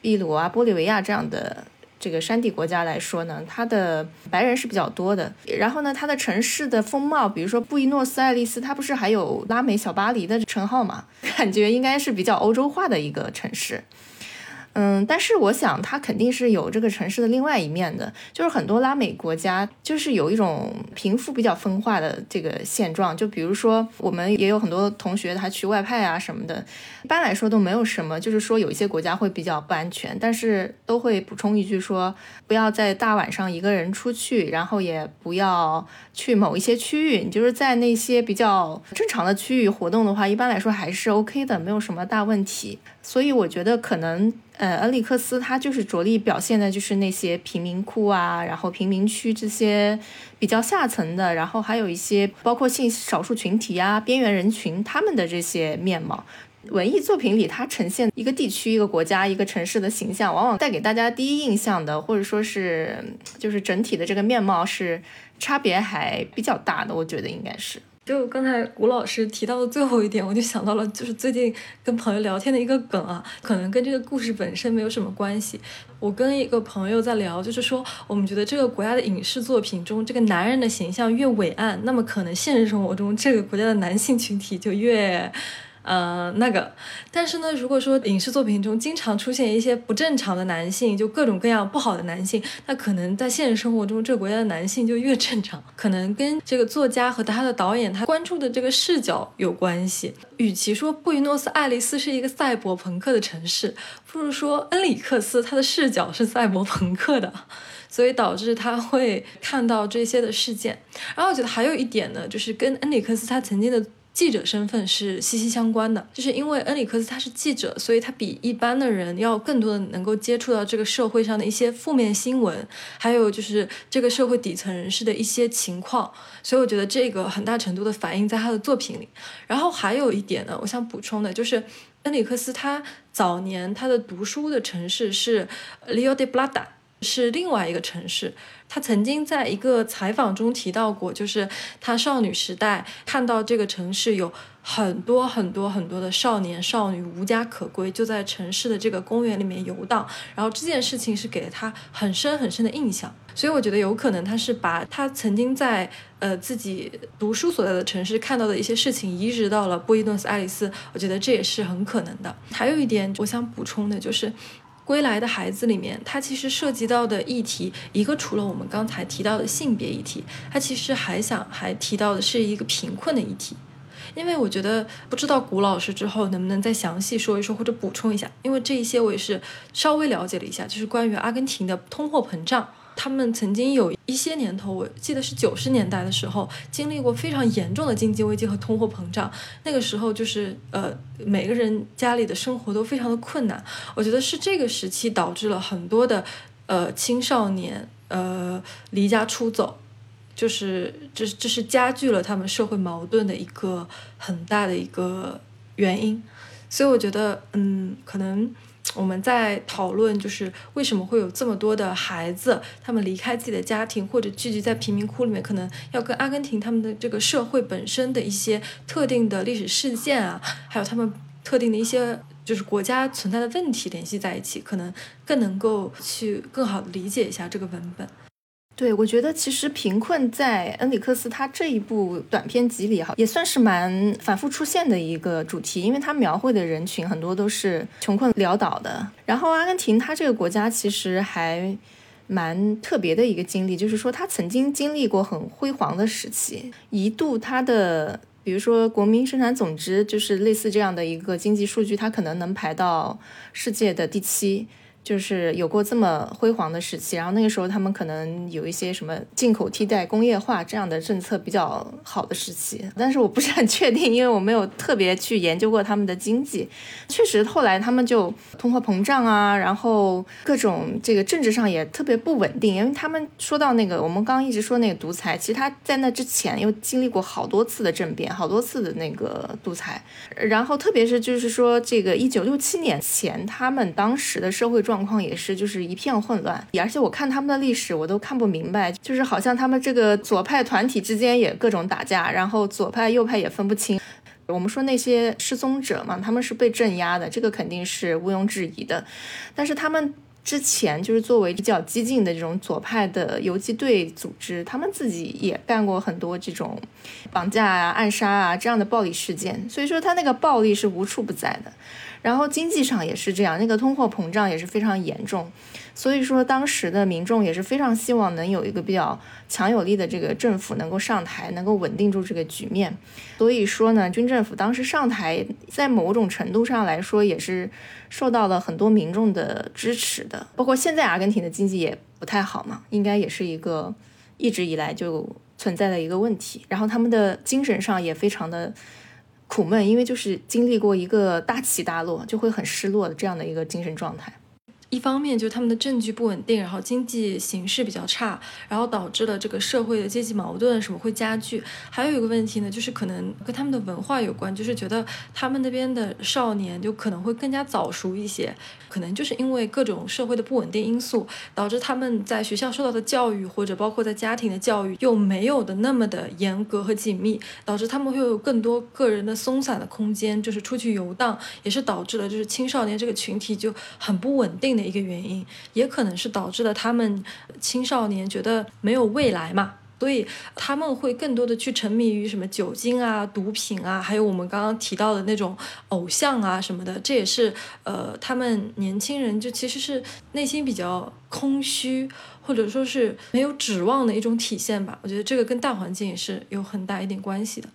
秘鲁啊、玻利维亚这样的。这个山地国家来说呢，它的白人是比较多的。然后呢，它的城市的风貌，比如说布宜诺斯艾利斯，它不是还有拉美小巴黎的称号嘛？感觉应该是比较欧洲化的一个城市。嗯，但是我想它肯定是有这个城市的另外一面的，就是很多拉美国家就是有一种贫富比较分化的这个现状。就比如说，我们也有很多同学他去外派啊什么的，一般来说都没有什么，就是说有一些国家会比较不安全，但是都会补充一句说，不要在大晚上一个人出去，然后也不要去某一些区域，你就是在那些比较正常的区域活动的话，一般来说还是 OK 的，没有什么大问题。所以我觉得可能。呃，恩里克斯他就是着力表现的，就是那些贫民窟啊，然后贫民区这些比较下层的，然后还有一些包括性少数群体啊、边缘人群他们的这些面貌。文艺作品里，它呈现一个地区、一个国家、一个城市的形象，往往带给大家第一印象的，或者说是就是整体的这个面貌是差别还比较大的。我觉得应该是。就刚才吴老师提到的最后一点，我就想到了，就是最近跟朋友聊天的一个梗啊，可能跟这个故事本身没有什么关系。我跟一个朋友在聊，就是说，我们觉得这个国家的影视作品中，这个男人的形象越伟岸，那么可能现实生活中这个国家的男性群体就越。呃，那个，但是呢，如果说影视作品中经常出现一些不正常的男性，就各种各样不好的男性，那可能在现实生活中，这个国家的男性就越正常，可能跟这个作家和他的导演他关注的这个视角有关系。与其说布宜诺斯艾利斯是一个赛博朋克的城市，不如说恩里克斯他的视角是赛博朋克的，所以导致他会看到这些的事件。然后我觉得还有一点呢，就是跟恩里克斯他曾经的。记者身份是息息相关的，就是因为恩里克斯他是记者，所以他比一般的人要更多的能够接触到这个社会上的一些负面新闻，还有就是这个社会底层人士的一些情况，所以我觉得这个很大程度的反映在他的作品里。然后还有一点呢，我想补充的就是恩里克斯他早年他的读书的城市是，Lio de Blada 是另外一个城市。他曾经在一个采访中提到过，就是他少女时代看到这个城市有很多很多很多的少年少女无家可归，就在城市的这个公园里面游荡。然后这件事情是给了他很深很深的印象，所以我觉得有可能他是把他曾经在呃自己读书所在的城市看到的一些事情移植到了布宜诺斯艾利斯，我觉得这也是很可能的。还有一点我想补充的就是。归来的孩子里面，它其实涉及到的议题，一个除了我们刚才提到的性别议题，它其实还想还提到的是一个贫困的议题。因为我觉得，不知道谷老师之后能不能再详细说一说或者补充一下，因为这一些我也是稍微了解了一下，就是关于阿根廷的通货膨胀。他们曾经有一些年头，我记得是九十年代的时候，经历过非常严重的经济危机和通货膨胀。那个时候，就是呃，每个人家里的生活都非常的困难。我觉得是这个时期导致了很多的呃青少年呃离家出走，就是这这是加剧了他们社会矛盾的一个很大的一个原因。所以我觉得，嗯，可能。我们在讨论，就是为什么会有这么多的孩子，他们离开自己的家庭，或者聚集在贫民窟里面，可能要跟阿根廷他们的这个社会本身的一些特定的历史事件啊，还有他们特定的一些就是国家存在的问题联系在一起，可能更能够去更好的理解一下这个文本。对，我觉得其实贫困在恩里克斯他这一部短片集里哈，也算是蛮反复出现的一个主题，因为他描绘的人群很多都是穷困潦倒的。然后阿根廷它这个国家其实还蛮特别的一个经历，就是说它曾经经历过很辉煌的时期，一度它的比如说国民生产总值就是类似这样的一个经济数据，它可能能排到世界的第七。就是有过这么辉煌的时期，然后那个时候他们可能有一些什么进口替代、工业化这样的政策比较好的时期，但是我不是很确定，因为我没有特别去研究过他们的经济。确实，后来他们就通货膨胀啊，然后各种这个政治上也特别不稳定，因为他们说到那个我们刚刚一直说那个独裁，其实他在那之前又经历过好多次的政变，好多次的那个独裁，然后特别是就是说这个一九六七年前，他们当时的社会状。状况也是，就是一片混乱，而且我看他们的历史，我都看不明白，就是好像他们这个左派团体之间也各种打架，然后左派右派也分不清。我们说那些失踪者嘛，他们是被镇压的，这个肯定是毋庸置疑的。但是他们之前就是作为比较激进的这种左派的游击队组织，他们自己也干过很多这种绑架啊、暗杀啊这样的暴力事件，所以说他那个暴力是无处不在的。然后经济上也是这样，那个通货膨胀也是非常严重，所以说当时的民众也是非常希望能有一个比较强有力的这个政府能够上台，能够稳定住这个局面。所以说呢，军政府当时上台，在某种程度上来说也是受到了很多民众的支持的。包括现在阿根廷的经济也不太好嘛，应该也是一个一直以来就存在的一个问题。然后他们的精神上也非常的。苦闷，因为就是经历过一个大起大落，就会很失落的这样的一个精神状态。一方面就是他们的政局不稳定，然后经济形势比较差，然后导致了这个社会的阶级矛盾什么会加剧。还有一个问题呢，就是可能跟他们的文化有关，就是觉得他们那边的少年就可能会更加早熟一些。可能就是因为各种社会的不稳定因素，导致他们在学校受到的教育，或者包括在家庭的教育，又没有的那么的严格和紧密，导致他们会有更多个人的松散的空间，就是出去游荡，也是导致了就是青少年这个群体就很不稳定的一个原因，也可能是导致了他们青少年觉得没有未来嘛。所以他们会更多的去沉迷于什么酒精啊、毒品啊，还有我们刚刚提到的那种偶像啊什么的，这也是呃他们年轻人就其实是内心比较空虚，或者说是没有指望的一种体现吧。我觉得这个跟大环境也是有很大一点关系的。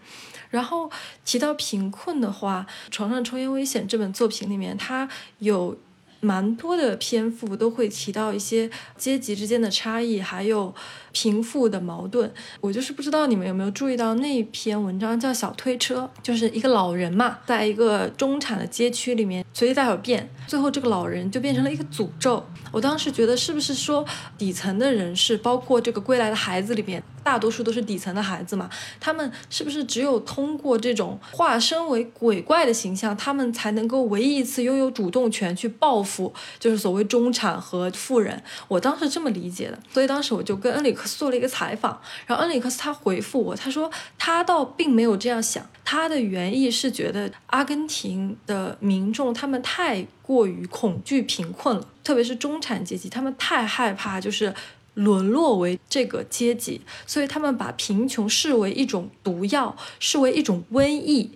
然后提到贫困的话，《床上抽烟危险》这本作品里面，它有。蛮多的篇幅都会提到一些阶级之间的差异，还有贫富的矛盾。我就是不知道你们有没有注意到那篇文章叫《小推车》，就是一个老人嘛，在一个中产的街区里面随地大小便，最后这个老人就变成了一个诅咒。我当时觉得是不是说底层的人士，包括这个归来的孩子里面。大多数都是底层的孩子嘛，他们是不是只有通过这种化身为鬼怪的形象，他们才能够唯一一次拥有主动权去报复，就是所谓中产和富人？我当时这么理解的，所以当时我就跟恩里克斯做了一个采访，然后恩里克斯他回复我，他说他倒并没有这样想，他的原意是觉得阿根廷的民众他们太过于恐惧贫困了，特别是中产阶级，他们太害怕就是。沦落为这个阶级，所以他们把贫穷视为一种毒药，视为一种瘟疫，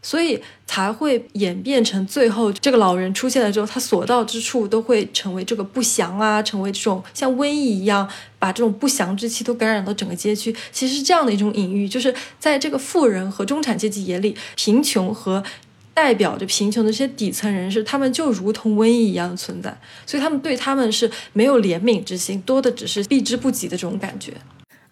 所以才会演变成最后这个老人出现了之后，他所到之处都会成为这个不祥啊，成为这种像瘟疫一样，把这种不祥之气都感染到整个街区。其实是这样的一种隐喻，就是在这个富人和中产阶级眼里，贫穷和。代表着贫穷的这些底层人士，他们就如同瘟疫一样的存在，所以他们对他们是没有怜悯之心，多的只是避之不及的这种感觉。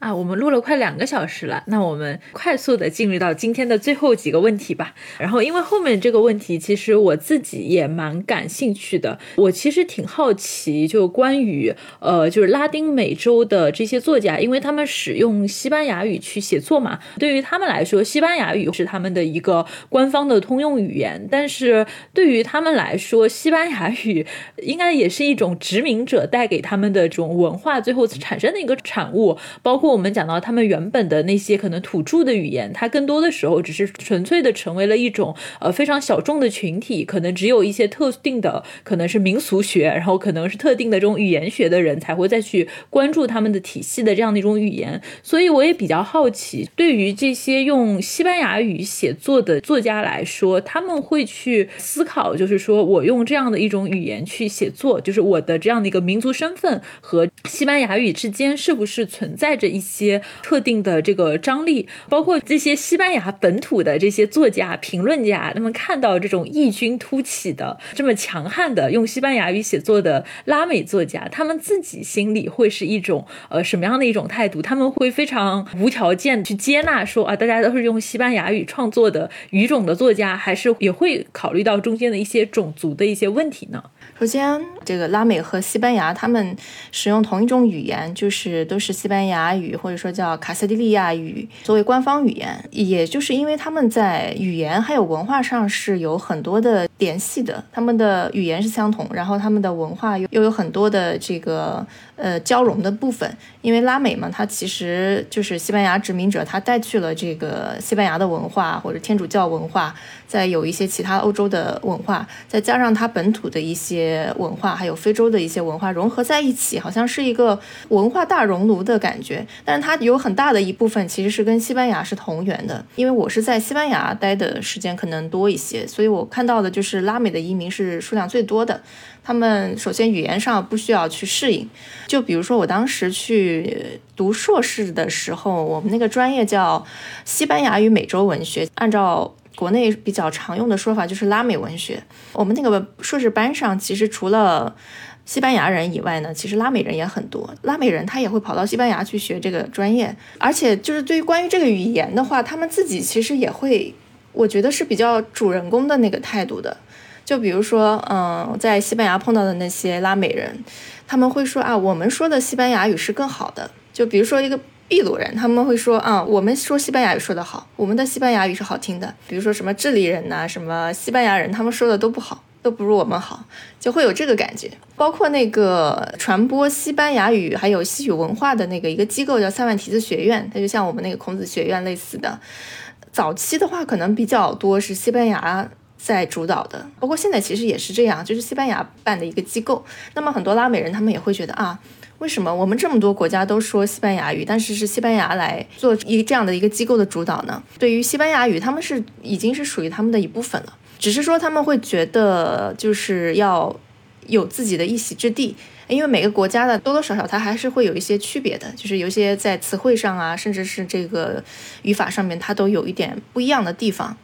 啊，我们录了快两个小时了，那我们快速的进入到今天的最后几个问题吧。然后，因为后面这个问题，其实我自己也蛮感兴趣的。我其实挺好奇，就关于呃，就是拉丁美洲的这些作家，因为他们使用西班牙语去写作嘛，对于他们来说，西班牙语是他们的一个官方的通用语言。但是对于他们来说，西班牙语应该也是一种殖民者带给他们的这种文化最后产生的一个产物，包括。我们讲到他们原本的那些可能土著的语言，它更多的时候只是纯粹的成为了一种呃非常小众的群体，可能只有一些特定的可能是民俗学，然后可能是特定的这种语言学的人才会再去关注他们的体系的这样的一种语言。所以我也比较好奇，对于这些用西班牙语写作的作家来说，他们会去思考，就是说我用这样的一种语言去写作，就是我的这样的一个民族身份和西班牙语之间是不是存在着一。一些特定的这个张力，包括这些西班牙本土的这些作家、评论家，他们看到这种异军突起的、这么强悍的用西班牙语写作的拉美作家，他们自己心里会是一种呃什么样的一种态度？他们会非常无条件去接纳说啊，大家都是用西班牙语创作的语种的作家，还是也会考虑到中间的一些种族的一些问题呢？首先，这个拉美和西班牙，他们使用同一种语言，就是都是西班牙语，或者说叫卡斯蒂利亚语作为官方语言。也就是因为他们在语言还有文化上是有很多的联系的，他们的语言是相同，然后他们的文化又又有很多的这个。呃，交融的部分，因为拉美嘛，它其实就是西班牙殖民者，他带去了这个西班牙的文化或者天主教文化，再有一些其他欧洲的文化，再加上它本土的一些文化，还有非洲的一些文化融合在一起，好像是一个文化大熔炉的感觉。但是它有很大的一部分其实是跟西班牙是同源的，因为我是在西班牙待的时间可能多一些，所以我看到的就是拉美的移民是数量最多的。他们首先语言上不需要去适应，就比如说我当时去读硕士的时候，我们那个专业叫西班牙语美洲文学，按照国内比较常用的说法就是拉美文学。我们那个硕士班上其实除了西班牙人以外呢，其实拉美人也很多。拉美人他也会跑到西班牙去学这个专业，而且就是对于关于这个语言的话，他们自己其实也会，我觉得是比较主人公的那个态度的。就比如说，嗯，在西班牙碰到的那些拉美人，他们会说啊，我们说的西班牙语是更好的。就比如说一个秘鲁人，他们会说啊，我们说西班牙语说得好，我们的西班牙语是好听的。比如说什么智利人呐，什么西班牙人，他们说的都不好，都不如我们好，就会有这个感觉。包括那个传播西班牙语还有西语文化的那个一个机构叫塞万提斯学院，它就像我们那个孔子学院类似的。早期的话，可能比较多是西班牙。在主导的，包括现在其实也是这样，就是西班牙办的一个机构。那么很多拉美人他们也会觉得啊，为什么我们这么多国家都说西班牙语，但是是西班牙来做一这样的一个机构的主导呢？对于西班牙语，他们是已经是属于他们的一部分了，只是说他们会觉得就是要有自己的一席之地，因为每个国家的多多少少它还是会有一些区别的，就是有些在词汇上啊，甚至是这个语法上面，它都有一点不一样的地方。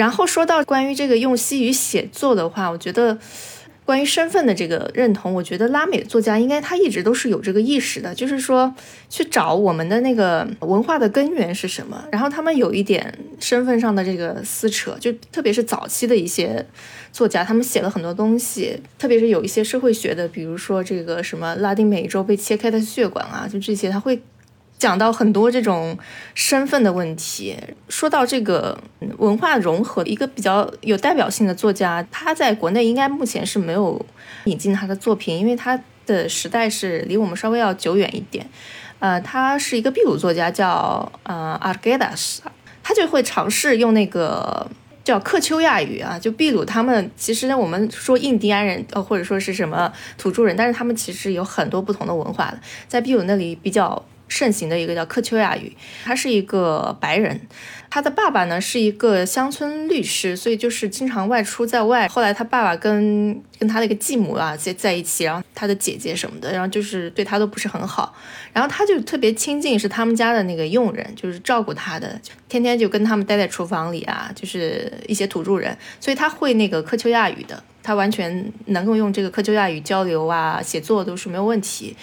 然后说到关于这个用西语写作的话，我觉得关于身份的这个认同，我觉得拉美作家应该他一直都是有这个意识的，就是说去找我们的那个文化的根源是什么。然后他们有一点身份上的这个撕扯，就特别是早期的一些作家，他们写了很多东西，特别是有一些社会学的，比如说这个什么拉丁美洲被切开的血管啊，就这些他会。讲到很多这种身份的问题，说到这个文化融合，一个比较有代表性的作家，他在国内应该目前是没有引进他的作品，因为他的时代是离我们稍微要久远一点。呃，他是一个秘鲁作家，叫呃 Arguedas，他就会尝试用那个叫克丘亚语啊，就秘鲁他们其实呢我们说印第安人呃或者说是什么土著人，但是他们其实有很多不同的文化的，在秘鲁那里比较。盛行的一个叫克丘亚语，他是一个白人，他的爸爸呢是一个乡村律师，所以就是经常外出在外。后来他爸爸跟跟他的一个继母啊在在一起，然后他的姐姐什么的，然后就是对他都不是很好，然后他就特别亲近是他们家的那个佣人，就是照顾他的，天天就跟他们待在厨房里啊，就是一些土著人，所以他会那个克丘亚语的。他完全能够用这个克丘亚语交流啊，写作都是没有问题，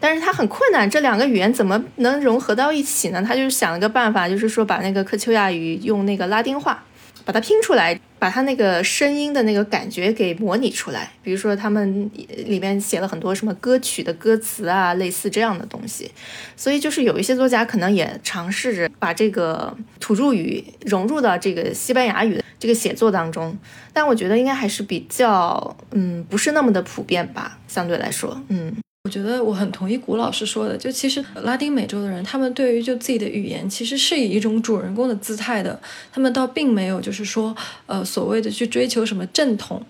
但是他很困难，这两个语言怎么能融合到一起呢？他就是想了个办法，就是说把那个克丘亚语用那个拉丁话。把它拼出来，把它那个声音的那个感觉给模拟出来。比如说，他们里面写了很多什么歌曲的歌词啊，类似这样的东西。所以，就是有一些作家可能也尝试着把这个土著语融入到这个西班牙语的这个写作当中。但我觉得应该还是比较，嗯，不是那么的普遍吧，相对来说，嗯。我觉得我很同意古老师说的，就其实拉丁美洲的人，他们对于就自己的语言，其实是以一种主人公的姿态的，他们倒并没有就是说，呃，所谓的去追求什么正统，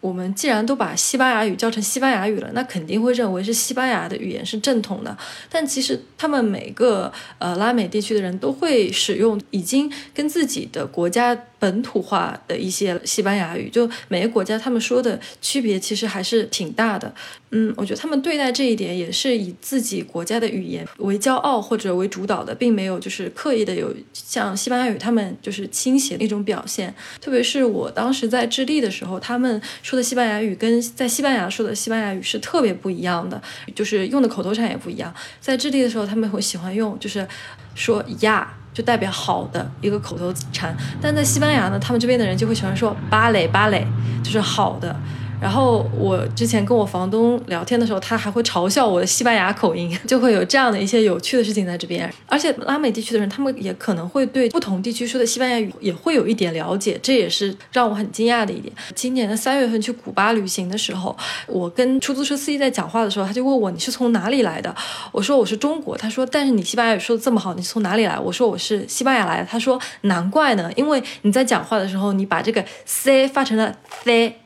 我们既然都把西班牙语叫成西班牙语了，那肯定会认为是西班牙的语言是正统的。但其实他们每个呃拉美地区的人都会使用已经跟自己的国家本土化的一些西班牙语，就每个国家他们说的区别其实还是挺大的。嗯，我觉得他们对待这一点也是以自己国家的语言为骄傲或者为主导的，并没有就是刻意的有像西班牙语他们就是倾斜的一种表现。特别是我当时在智利的时候，他们说的西班牙语跟在西班牙说的西班牙语是特别不一样的，就是用的口头禅也不一样。在智利的时候，他们会喜欢用就是说呀，就代表好的一个口头禅；但在西班牙呢，他们这边的人就会喜欢说芭蕾芭蕾，就是好的。然后我之前跟我房东聊天的时候，他还会嘲笑我的西班牙口音，[LAUGHS] 就会有这样的一些有趣的事情在这边。而且拉美地区的人，他们也可能会对不同地区说的西班牙语也会有一点了解，这也是让我很惊讶的一点。今年的三月份去古巴旅行的时候，我跟出租车司机在讲话的时候，他就问我你是从哪里来的？我说我是中国。他说但是你西班牙语说的这么好，你是从哪里来？我说我是西班牙来的。他说难怪呢，因为你在讲话的时候，你把这个 c 发成了 c。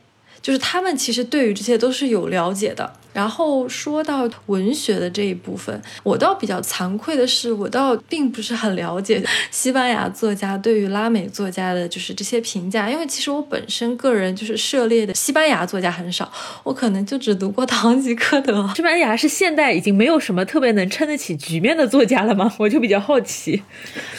就是他们其实对于这些都是有了解的。然后说到文学的这一部分，我倒比较惭愧的是，我倒并不是很了解西班牙作家对于拉美作家的就是这些评价，因为其实我本身个人就是涉猎的西班牙作家很少，我可能就只读过堂吉诃德。[LAUGHS] 西班牙是现代已经没有什么特别能撑得起局面的作家了吗？我就比较好奇。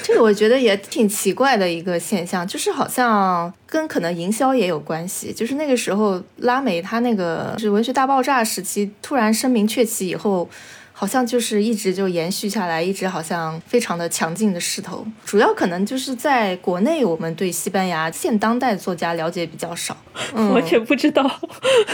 这个我觉得也挺奇怪的一个现象，就是好像跟可能营销也有关系，就是那个时候拉美他那个是文学大爆炸时期。突然声名鹊起以后，好像就是一直就延续下来，一直好像非常的强劲的势头。主要可能就是在国内，我们对西班牙现当代作家了解比较少，[LAUGHS] 完全不知道。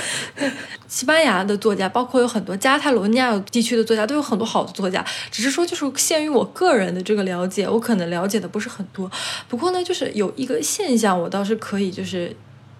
[LAUGHS] 西班牙的作家，包括有很多加泰罗尼亚地区的作家，都有很多好的作家。只是说，就是限于我个人的这个了解，我可能了解的不是很多。不过呢，就是有一个现象，我倒是可以就是。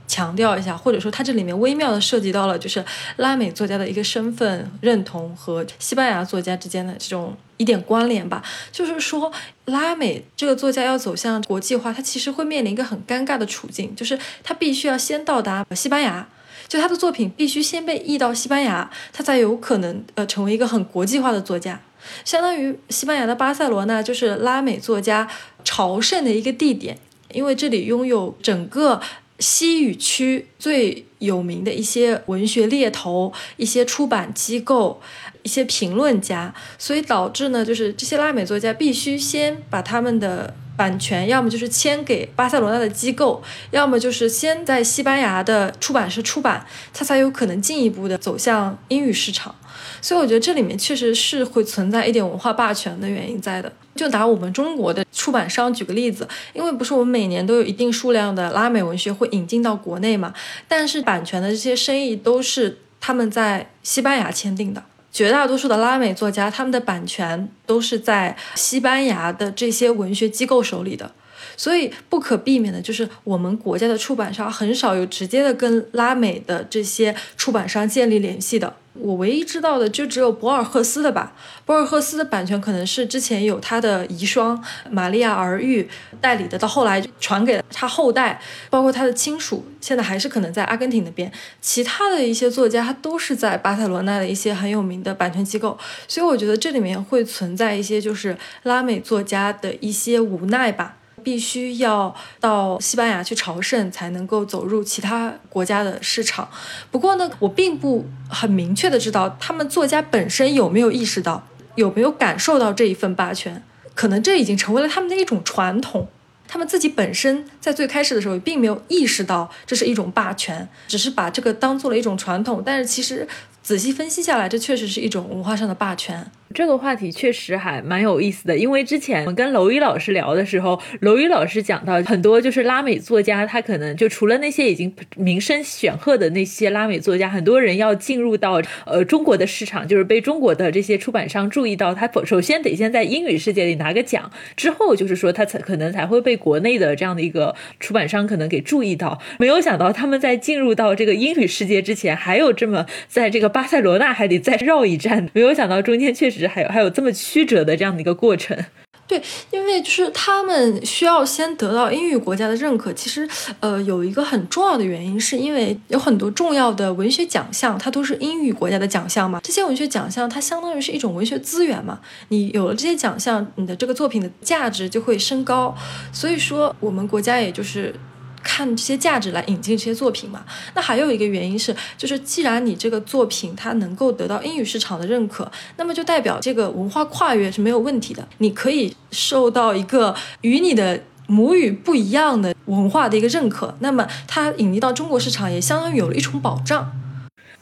强调一下，或者说它这里面微妙的涉及到了，就是拉美作家的一个身份认同和西班牙作家之间的这种一点关联吧。就是说，拉美这个作家要走向国际化，他其实会面临一个很尴尬的处境，就是他必须要先到达西班牙，就他的作品必须先被译到西班牙，他才有可能呃成为一个很国际化的作家。相当于西班牙的巴塞罗那就是拉美作家朝圣的一个地点，因为这里拥有整个。西语区最有名的一些文学猎头、一些出版机构、一些评论家，所以导致呢，就是这些拉美作家必须先把他们的版权，要么就是签给巴塞罗那的机构，要么就是先在西班牙的出版社出版，他才有可能进一步的走向英语市场。所以我觉得这里面确实是会存在一点文化霸权的原因在的。就拿我们中国的出版商举个例子，因为不是我们每年都有一定数量的拉美文学会引进到国内嘛，但是版权的这些生意都是他们在西班牙签订的。绝大多数的拉美作家，他们的版权都是在西班牙的这些文学机构手里的。所以不可避免的就是我们国家的出版商很少有直接的跟拉美的这些出版商建立联系的。我唯一知道的就只有博尔赫斯的吧。博尔赫斯的版权可能是之前有他的遗孀玛利亚儿玉代理的，到后来传给了他后代，包括他的亲属，现在还是可能在阿根廷那边。其他的一些作家，他都是在巴塞罗那的一些很有名的版权机构。所以我觉得这里面会存在一些就是拉美作家的一些无奈吧。必须要到西班牙去朝圣，才能够走入其他国家的市场。不过呢，我并不很明确的知道他们作家本身有没有意识到，有没有感受到这一份霸权。可能这已经成为了他们的一种传统。他们自己本身在最开始的时候也并没有意识到这是一种霸权，只是把这个当做了一种传统。但是其实仔细分析下来，这确实是一种文化上的霸权。这个话题确实还蛮有意思的，因为之前我们跟娄宇老师聊的时候，娄宇老师讲到很多就是拉美作家，他可能就除了那些已经名声显赫的那些拉美作家，很多人要进入到呃中国的市场，就是被中国的这些出版商注意到，他首先得先在英语世界里拿个奖，之后就是说他才可能才会被国内的这样的一个出版商可能给注意到。没有想到他们在进入到这个英语世界之前，还有这么在这个巴塞罗那还得再绕一站，没有想到中间确实。还有还有这么曲折的这样的一个过程。对，因为就是他们需要先得到英语国家的认可。其实，呃，有一个很重要的原因，是因为有很多重要的文学奖项，它都是英语国家的奖项嘛。这些文学奖项，它相当于是一种文学资源嘛。你有了这些奖项，你的这个作品的价值就会升高。所以说，我们国家也就是。看这些价值来引进这些作品嘛？那还有一个原因是，就是既然你这个作品它能够得到英语市场的认可，那么就代表这个文化跨越是没有问题的。你可以受到一个与你的母语不一样的文化的一个认可，那么它引进到中国市场也相当于有了一重保障。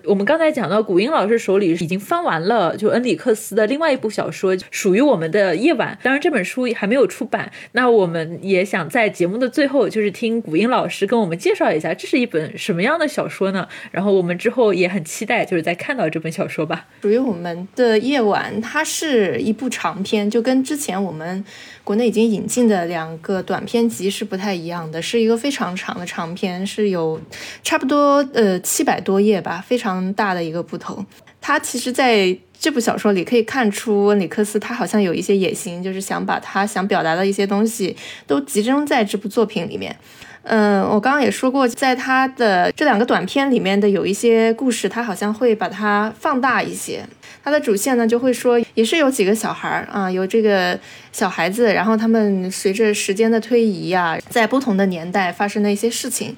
我们刚才讲到，古英老师手里已经翻完了，就恩里克斯的另外一部小说《属于我们的夜晚》。当然，这本书还没有出版。那我们也想在节目的最后，就是听古英老师跟我们介绍一下，这是一本什么样的小说呢？然后我们之后也很期待，就是在看到这本小说吧。属于我们的夜晚，它是一部长篇，就跟之前我们。国内已经引进的两个短篇集是不太一样的，是一个非常长的长篇，是有差不多呃七百多页吧，非常大的一个部头。他其实在这部小说里可以看出，温里克斯他好像有一些野心，就是想把他想表达的一些东西都集中在这部作品里面。嗯，我刚刚也说过，在他的这两个短片里面的有一些故事，他好像会把它放大一些。它的主线呢，就会说也是有几个小孩儿啊，有这个小孩子，然后他们随着时间的推移呀，在不同的年代发生的一些事情。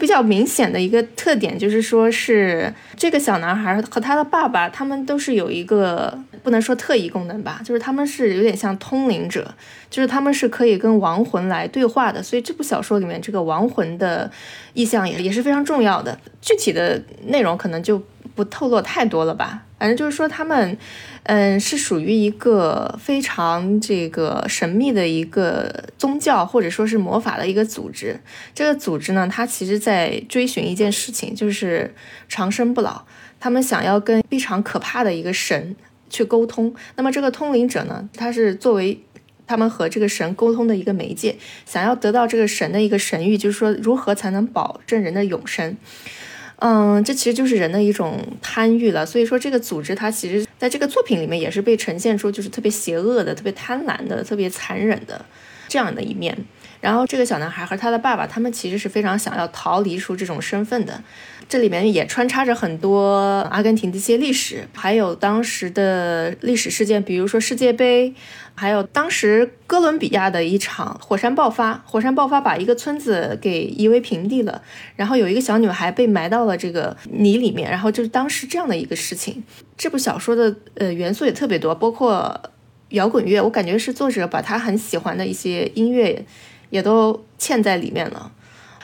比较明显的一个特点就是说，是这个小男孩和他的爸爸，他们都是有一个不能说特异功能吧，就是他们是有点像通灵者，就是他们是可以跟亡魂来对话的。所以这部小说里面这个亡魂的意象也也是非常重要的。具体的内容可能就不透露太多了吧。反正就是说，他们，嗯，是属于一个非常这个神秘的一个宗教，或者说是魔法的一个组织。这个组织呢，它其实在追寻一件事情，就是长生不老。他们想要跟非常可怕的一个神去沟通。那么这个通灵者呢，他是作为他们和这个神沟通的一个媒介，想要得到这个神的一个神谕，就是说如何才能保证人的永生。嗯，这其实就是人的一种贪欲了。所以说，这个组织它其实在这个作品里面也是被呈现出就是特别邪恶的、特别贪婪的、特别残忍的这样的一面。然后，这个小男孩和他的爸爸，他们其实是非常想要逃离出这种身份的。这里面也穿插着很多阿根廷的一些历史，还有当时的历史事件，比如说世界杯。还有当时哥伦比亚的一场火山爆发，火山爆发把一个村子给夷为平地了，然后有一个小女孩被埋到了这个泥里面，然后就是当时这样的一个事情。这部小说的呃元素也特别多，包括摇滚乐，我感觉是作者把他很喜欢的一些音乐也都嵌在里面了。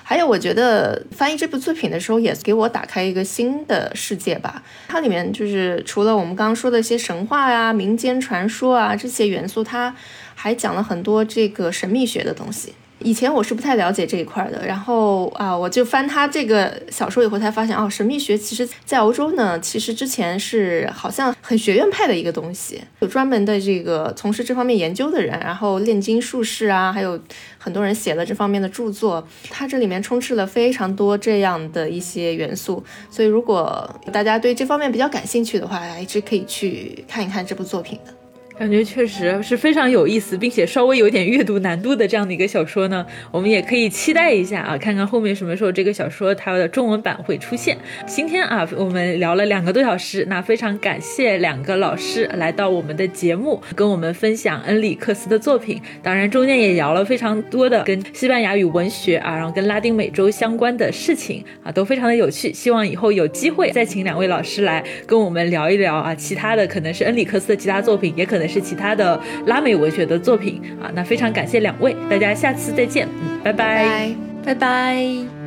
还有，我觉得翻译这部作品的时候，也给我打开一个新的世界吧。它里面就是除了我们刚刚说的一些神话呀、民间传说啊这些元素，它还讲了很多这个神秘学的东西。以前我是不太了解这一块的，然后啊，我就翻他这个小说以后才发现，哦，神秘学其实在欧洲呢，其实之前是好像很学院派的一个东西，有专门的这个从事这方面研究的人，然后炼金术士啊，还有很多人写了这方面的著作，它这里面充斥了非常多这样的一些元素，所以如果大家对这方面比较感兴趣的话，一直可以去看一看这部作品的。感觉确实是非常有意思，并且稍微有点阅读难度的这样的一个小说呢，我们也可以期待一下啊，看看后面什么时候这个小说它的中文版会出现。今天啊，我们聊了两个多小时，那非常感谢两个老师来到我们的节目，跟我们分享恩里克斯的作品。当然，中间也聊了非常多的跟西班牙语文学啊，然后跟拉丁美洲相关的事情啊，都非常的有趣。希望以后有机会再请两位老师来跟我们聊一聊啊，其他的可能是恩里克斯的其他作品，也可能。是其他的拉美文学的作品。啊，那非常感谢两位，大家下次再见，嗯，拜拜，拜拜。